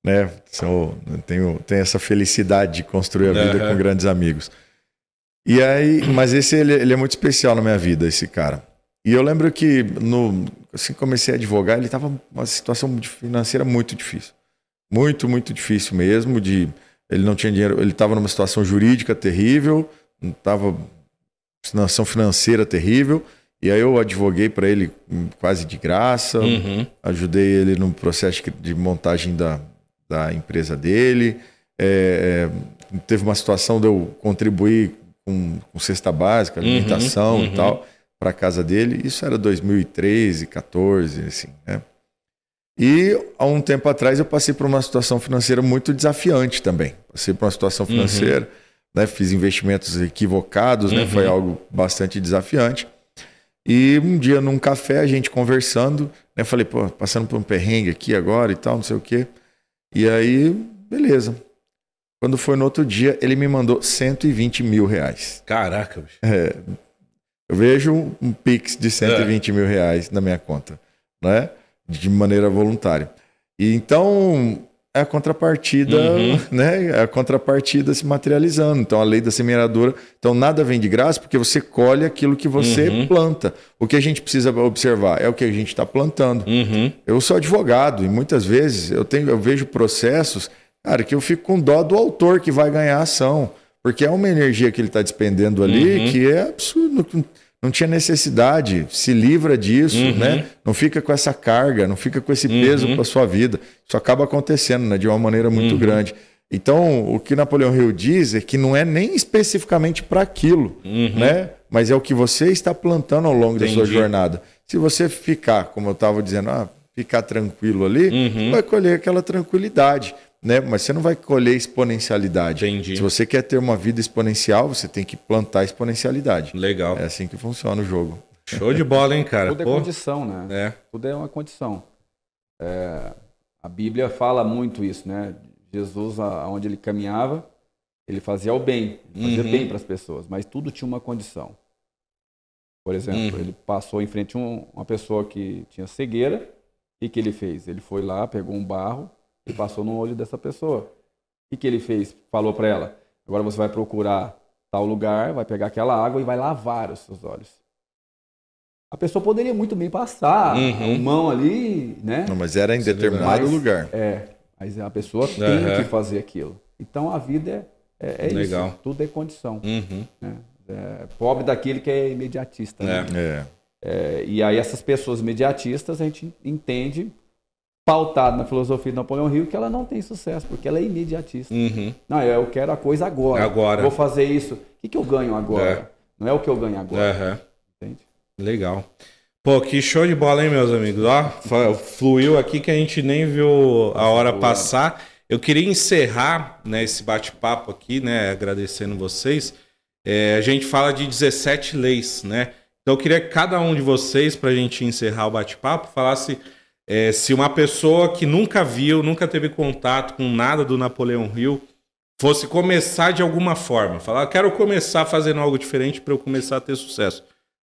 Né? Sou, eu tenho, tenho essa felicidade de construir a vida com grandes amigos. E aí, mas esse ele, ele é muito especial na minha vida, esse cara. E eu lembro que no assim que comecei a advogar, ele estava numa situação financeira muito difícil. Muito, muito difícil mesmo, de ele não tinha dinheiro, ele estava numa situação jurídica terrível, estava situação financeira terrível, e aí eu advoguei para ele quase de graça, Uhum. ajudei ele no processo de montagem da, da empresa dele. É, é, teve uma situação de eu contribuir com, com cesta básica, alimentação uhum. e tal, para a casa dele. Isso era 2013, 14, assim, né? E há um tempo atrás eu passei por uma situação financeira muito desafiante também. Passei por uma situação financeira, né? fiz investimentos equivocados, né? Uhum. foi algo bastante desafiante. E um dia num café, a gente conversando, né? Falei, pô, passando por um perrengue aqui agora e tal, não sei o quê. E aí, beleza. Quando foi no outro dia, ele me mandou 120 mil reais. Caraca, bicho. Eu vejo um, um Pix de 120 É. mil reais na minha conta, né? De maneira voluntária. E então é a contrapartida, Uhum. né? É a contrapartida se materializando. Então a lei da semeadura, então nada vem de graça porque você colhe aquilo que você Uhum. planta. O que a gente precisa observar é o que a gente está plantando. Uhum. Eu sou advogado e muitas vezes eu tenho, eu vejo processos, cara, que eu fico com dó do autor que vai ganhar a ação, porque é uma energia que ele está despendendo ali Uhum. que é absurdo, não- não tinha necessidade, se livra disso, Uhum. né? Não fica com essa carga, não fica com esse peso Uhum. para sua vida. Isso acaba acontecendo, né, de uma maneira muito grande. Então, o que Napoleão Hill diz é que não é nem especificamente para aquilo, Uhum. né? Mas é o que você está plantando ao longo da sua Entendi. jornada. Se você ficar, como eu estava dizendo, ah, ficar tranquilo ali, Uhum. vai colher aquela tranquilidade, né? Mas você não vai colher exponencialidade. Entendi. Se você quer ter uma vida exponencial, você tem que plantar exponencialidade. Legal. É assim que funciona o jogo. Show de bola, hein, cara? Tudo é Pô, condição, né? é. Tudo é uma condição. É, a Bíblia fala muito isso, né? Jesus, aonde ele caminhava, ele fazia o bem, fazia Uhum. bem para as pessoas, mas tudo tinha uma condição. Por exemplo, Uhum. ele passou em frente a um- uma pessoa que tinha cegueira, e o que ele fez? Ele foi lá, pegou um barro e passou no olho dessa pessoa. O que ele fez? Falou para ela: agora você vai procurar tal lugar, vai pegar aquela água e vai lavar os seus olhos. A pessoa poderia muito bem passar Uhum. a mão ali, né? Não, mas era em é determinado verdade. lugar. É, mas a pessoa tem Aham. que fazer aquilo. Então a vida é, é, é Legal. isso. Tudo é condição. Uhum. né? É, pobre daquele que é imediatista. né? É. É, e aí essas pessoas imediatistas a gente entende, pautado na filosofia de Napoleão Hill, que ela não tem sucesso, porque ela é imediatista. Uhum. Não, eu quero a coisa agora. Agora. Vou fazer isso. O que, que eu ganho agora? É. Não é o que eu ganho agora. Aham. Entende? Legal. Pô, que show de bola, hein, meus amigos? Ó, fluiu aqui que a gente nem viu a hora passar. Eu queria encerrar né, esse bate-papo aqui, né? Agradecendo vocês. É, a gente fala de 17 leis, né? Então eu queria que cada um de vocês, para a gente encerrar o bate-papo, falasse é, se uma pessoa que nunca viu, nunca teve contato com nada do Napoleão Hill, fosse começar de alguma forma. Falar, quero começar fazendo algo diferente para eu começar a ter sucesso.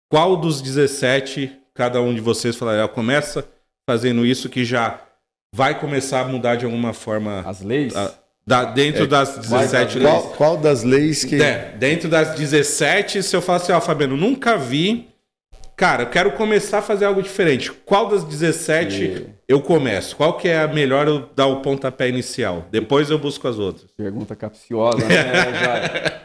Qual dos 17 cada um de vocês falaria, começa fazendo isso que já vai começar a mudar de alguma forma As leis. a- da- dentro das 17 leis? Qual, qual das leis que. É, dentro das 17, se eu falar assim, ó, Fabiano, nunca vi. Cara, eu quero começar a fazer algo diferente. Qual das 17 E- eu começo? Qual que é a melhor eu dar o pontapé inicial? Depois eu busco as outras. Pergunta capciosa, né?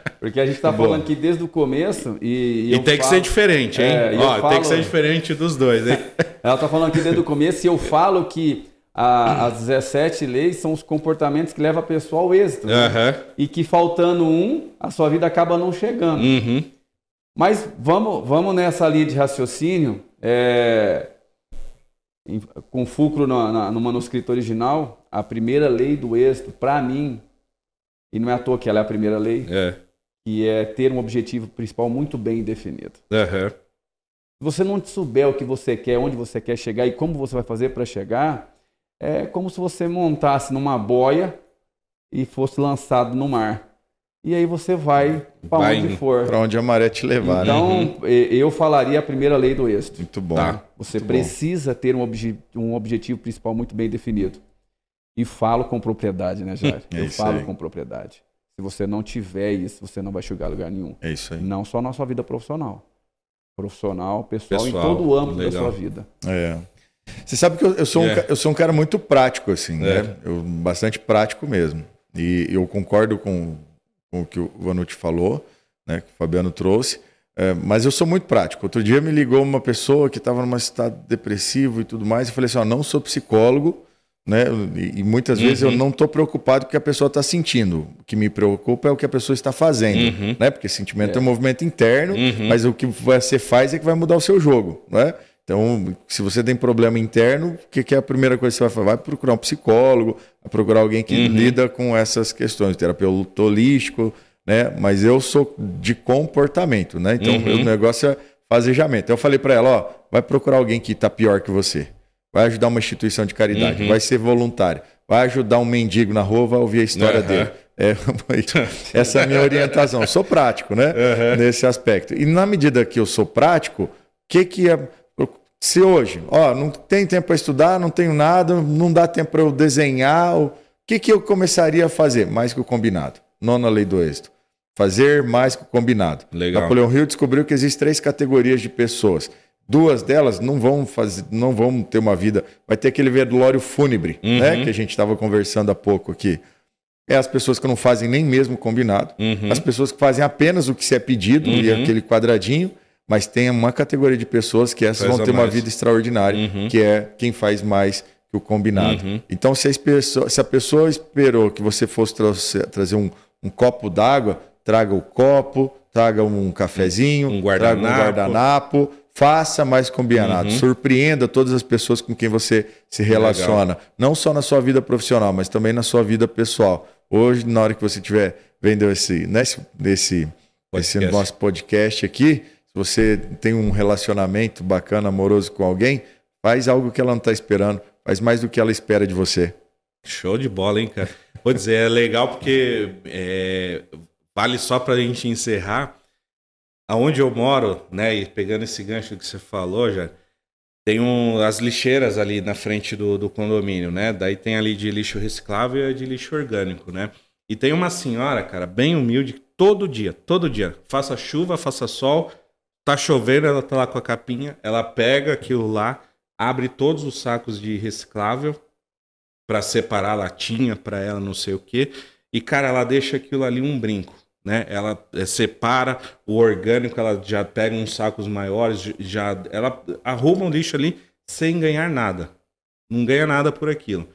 [laughs] Porque a gente está falando aqui desde o começo e. E, eu tem que falo- ser diferente, hein? É, e Ó, tem falo- que ser diferente dos dois, hein? [laughs] Ela está falando aqui desde o começo e eu falo que a, as 17 leis são os comportamentos que levam a pessoa ao êxito. né? E que faltando um, a sua vida acaba não chegando. Uhum. Mas vamos, vamos nessa linha de raciocínio, é, com fulcro na- na- no manuscrito original, a primeira lei do êxito, para mim, e não é à toa que ela é a primeira lei, É. que é ter um objetivo principal muito bem definido. Aham. Se você não souber o que você quer, onde você quer chegar e como você vai fazer para chegar, é como se você montasse numa boia e fosse lançado no mar. E aí você vai para onde for. Para onde a maré te levar, né? Então, eu falaria a primeira lei do êxito. Muito bom. Tá. Você Muito bom. precisa ter um, obje- um objetivo principal muito bem definido. E falo com propriedade, né, Jair? [laughs] É eu falo aí. com propriedade. Se você não tiver isso, você não vai chegar a lugar nenhum. É isso aí. Não só na sua vida profissional. Profissional, pessoal, Pessoal, em todo o âmbito legal. da sua vida. É. Você sabe que eu, eu sou um, É. ca- eu sou um cara muito prático, assim, É. né? Eu, bastante prático mesmo. E eu concordo com, com o que o Vanucci falou, né? Que o Fabiano trouxe. É, mas eu sou muito prático. Outro dia me ligou uma pessoa que estava num estado depressivo e tudo mais. Eu falei assim: ó, não sou psicólogo, né? E, e muitas vezes eu Uhum. não estou preocupado com o que a pessoa está sentindo. O que me preocupa é o que a pessoa está fazendo, Uhum. né? Porque sentimento é, um movimento interno, Uhum. mas o que você faz é que vai mudar o seu jogo, né? Então, se você tem problema interno, o que, que é a primeira coisa que você vai fazer? Vai procurar um psicólogo, vai procurar alguém que Uhum. lida com essas questões, terapeuta holístico, né? Mas eu sou de comportamento, né? Então, Uhum. o meu negócio é fazejamento. Então, eu falei para ela, ó, vai procurar alguém que está pior que você. Vai ajudar uma instituição de caridade, Uhum. vai ser voluntário, vai ajudar um mendigo na rua, vai ouvir a história dele. É, [laughs] essa é a minha orientação. Eu sou prático, né? Nesse aspecto. E na medida que eu sou prático, o que que é. Se hoje, ó, não tem tempo para estudar, não tenho nada, não dá tempo para eu desenhar, o que que eu começaria a fazer? Mais que o combinado. Nona lei do êxito. Fazer mais que o combinado. Legal. Napoleão Hill descobriu que existem três categorias de pessoas. Duas delas não vão fazer, não vão ter uma vida. Vai ter aquele velório fúnebre, Uhum. né? Que a gente estava conversando há pouco aqui. É as pessoas que não fazem nem mesmo o combinado. Uhum. As pessoas que fazem apenas o que se é pedido e Uhum. aquele quadradinho, mas tem uma categoria de pessoas que essas vão ter uma mais. vida extraordinária, Uhum. que é quem faz mais que o combinado. Uhum. Então, se a, pessoa, se a pessoa esperou que você fosse trouxe- trazer um, um copo d'água, traga o copo, traga um cafezinho, Um traga um guardanapo. guardanapo, faça mais combinado. Uhum. Surpreenda todas as pessoas com quem você se relaciona. Não só na sua vida profissional, mas também na sua vida pessoal. Hoje, na hora que você estiver vendo esse, nesse, nesse, esse Podcast. nosso podcast aqui, se você tem um relacionamento bacana, amoroso com alguém, faz algo que ela não está esperando. Faz mais do que ela espera de você. Show de bola, hein, cara? Vou dizer, é legal porque é, vale só pra gente encerrar. Aonde eu moro, né, e pegando esse gancho que você falou, já tem um, as lixeiras ali na frente do, do condomínio, né? Daí tem ali de lixo reciclável e a de lixo orgânico, né? E tem uma senhora, cara, bem humilde, todo dia, todo dia, faça chuva, faça sol, tá chovendo, ela tá lá com a capinha, ela pega aquilo lá, abre todos os sacos de reciclável, para separar a latinha para ela, não sei o quê. E, cara, ela deixa aquilo ali um brinco, né? Ela eh, separa o orgânico, ela já pega uns sacos maiores, já ela arruma o lixo ali sem ganhar nada. Não ganha nada por aquilo.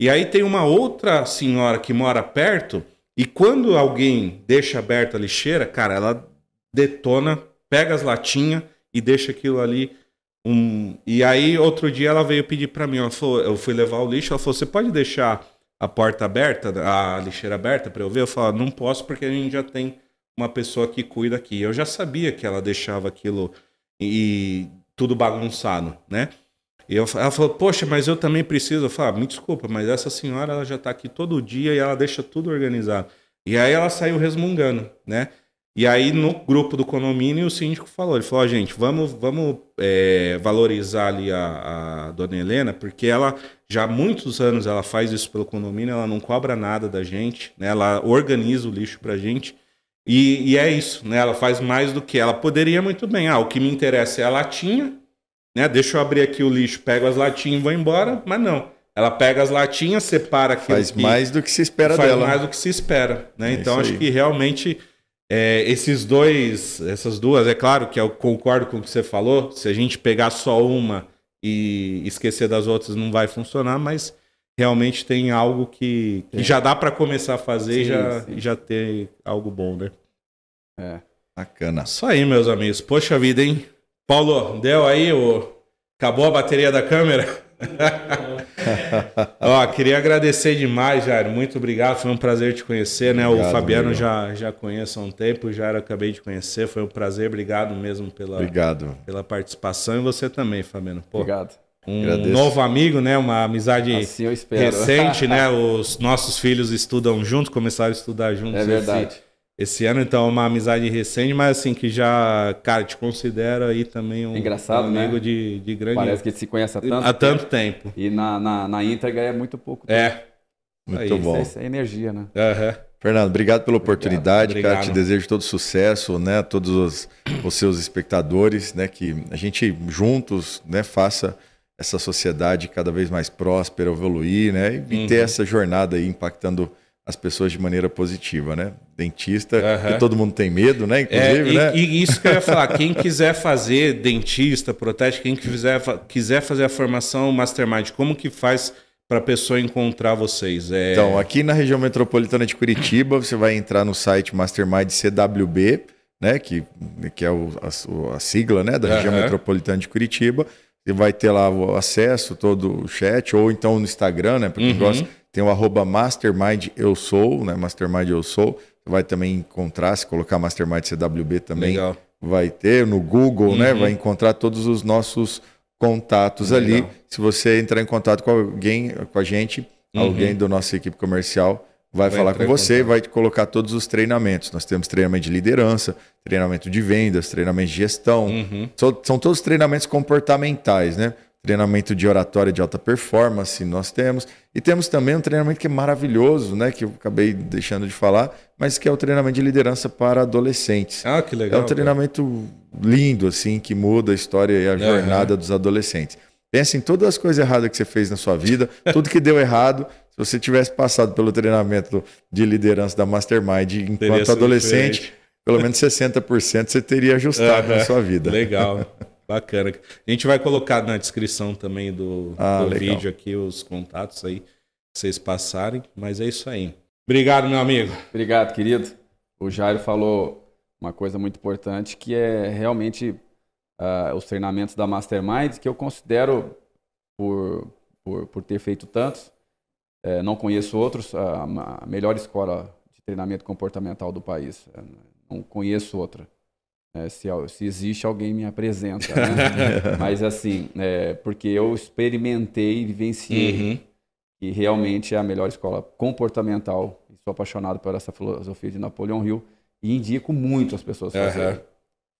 E aí tem uma outra senhora que mora perto e quando alguém deixa aberta a lixeira, cara, ela detona, pega as latinhas e deixa aquilo ali um, e aí, outro dia, ela veio pedir pra mim. Ela falou, eu fui levar o lixo. Ela falou: Você pode deixar a porta aberta, a lixeira aberta pra eu ver? Eu falei: Não posso, porque a gente já tem uma pessoa que cuida aqui. Eu já sabia que ela deixava aquilo e tudo bagunçado, né? E eu, ela falou: Poxa, mas eu também preciso. Eu falei: ah, Me desculpa, mas essa senhora ela já tá aqui todo dia e ela deixa tudo organizado. E aí ela saiu resmungando, né? E aí, no grupo do condomínio, o síndico falou: ele falou, ó, gente, vamos, vamos é, valorizar ali a, a dona Helena, porque ela já há muitos anos ela faz isso pelo condomínio, ela não cobra nada da gente, né? Ela organiza o lixo pra gente. E, e é isso, né? Ela faz mais do que ela poderia muito bem. Ah, o que me interessa é a latinha, né? Deixa eu abrir aqui o lixo, pego as latinhas e vou embora, mas não. Ela pega as latinhas, separa aquilo Faz mais do que se espera faz dela. mais do que se espera, né? É então acho que realmente é, esses dois, essas duas, é claro que eu concordo com o que você falou. Se a gente pegar só uma e esquecer das outras, não vai funcionar. Mas realmente tem algo que, que já dá para começar a fazer e Sim, já, sim. e já ter algo bom, né? É. Bacana. Isso aí, meus amigos. Poxa vida, hein? Paulo, deu aí o. Acabou a bateria da câmera? Ó, queria agradecer demais, Jairo. Muito obrigado. Foi um prazer te conhecer, né? o Obrigado, Fabiano amigo. já, já conheço há um tempo, o Jairo acabei de conhecer. Foi um prazer. Obrigado mesmo pela, Obrigado. pela participação. E você também, Fabiano. Pô, Obrigado. um Agradeço. novo amigo, né? Uma amizade Assim recente, né? [laughs] Os nossos filhos estudam juntos, começaram a estudar juntos É verdade. esse ano, então é uma amizade recente, mas assim, que já, cara, te considero aí também um, Engraçado, um amigo né? de, de grande. Parece que a gente se conhece há tanto há tanto tempo. E na, na, na íntegra é muito pouco. É. Muito Aí, bom. Isso é energia, né? aham. Fernando, obrigado pela oportunidade, Obrigado. cara. Te desejo todo sucesso, né? Todos os, os seus espectadores, né? Que a gente juntos, né? Faça essa sociedade cada vez mais próspera, evoluir, né? E Uhum. ter essa jornada aí impactando as pessoas de maneira positiva, né? Dentista, que todo mundo tem medo, né? É, Inclusive, e, né? e isso que eu ia falar, quem quiser fazer dentista, protético, quem quiser, quiser fazer a formação Mastermind, como que faz para a pessoa encontrar vocês? É, Então, aqui na região metropolitana de Curitiba, você vai entrar no site Mastermind CWB, né, que, que é o- a, a sigla né, da região metropolitana de Curitiba. Você vai ter lá o acesso, todo o chat, ou então no Instagram, né, para quem Uhum. gosta, tem o arroba Mastermind Eu Sou, né, Mastermind Eu Sou. Você vai também encontrar, se colocar Mastermind CWB também, legal. vai ter no Google, né? Uhum. Vai encontrar todos os nossos contatos Legal. ali. Se você entrar em contato com alguém, com a gente, Uhum. alguém da nossa equipe comercial vai, Vai falar com você e vai te colocar todos os treinamentos. Nós temos treinamento de liderança, treinamento de vendas, treinamento de gestão. Uhum. São, são todos treinamentos comportamentais, né? Treinamento de oratória de alta performance nós temos. E temos também um treinamento que é maravilhoso, né? Que eu acabei deixando de falar, mas que é o treinamento de liderança para adolescentes. Ah, que legal. É um treinamento lindo, assim, que muda a história e a jornada dos adolescentes. Pensa em todas as coisas erradas que você fez na sua vida, [laughs] tudo que deu errado. Se você tivesse passado pelo treinamento de liderança da Mastermind enquanto adolescente, diferente. pelo menos 60% você teria ajustado [laughs] Aham. na sua vida. Legal, [laughs] bacana. A gente vai colocar na descrição também do, Ah, do vídeo aqui os contatos aí, pra vocês passarem. Mas é isso aí. Obrigado, meu amigo. Obrigado, querido. O Jairo falou uma coisa muito importante que é realmente ah, os treinamentos da Mastermind, que eu considero, por, por, por ter feito tantos, eh, não conheço outros, a, a melhor escola de treinamento comportamental do país. Eh, Não conheço outra. Eh, se, se existe, alguém me apresenta. né? [laughs] Mas assim, eh, porque eu experimentei e vivenciei Uhum. e realmente é a melhor escola comportamental. Sou apaixonado por essa filosofia de Napoleão Hill e indico muito as pessoas fazerem. Aham.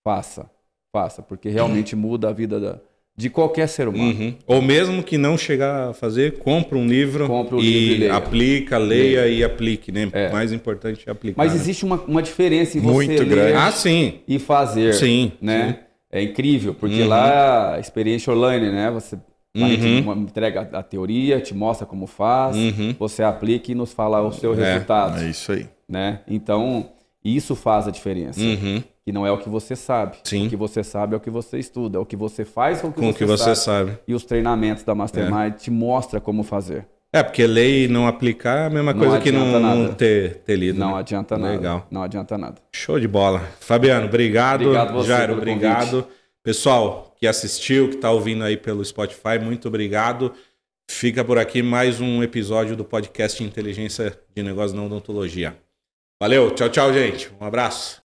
Faça, faça, porque realmente muda a vida da- de qualquer ser humano. Uhum. Ou mesmo que não chegar a fazer, compra um livro, Compra um e, livro e leia. aplica, leia e aplique, né? É. O mais importante é aplicar. Mas né? existe uma, uma diferença em você Muito ler grande. Ah, sim. e fazer, Sim. né? É incrível, porque Uhum. lá a experiência online, né? Você a Uhum. entrega a teoria, te mostra como faz, Uhum. você aplica e nos fala o seu É, resultado, É isso aí. né? Então, isso faz a diferença. Uhum. Que não é o que você sabe. Sim. O que você sabe é o que você estuda, é o que você faz com o que, Com você, que você sabe. sabe. E os treinamentos da Mastermind te mostra como fazer. É, porque ler e não aplicar é a mesma Não coisa que não, não ter, ter lido. Não né? adianta nada. Legal. Não adianta nada. Show de bola. Fabiano, obrigado. Obrigado você Jairo, obrigado. Pessoal que assistiu, que está ouvindo aí pelo Spotify, muito obrigado. Fica por aqui mais um episódio do podcast Inteligência de Negócios na Odontologia. Valeu, tchau, tchau, gente. Um abraço.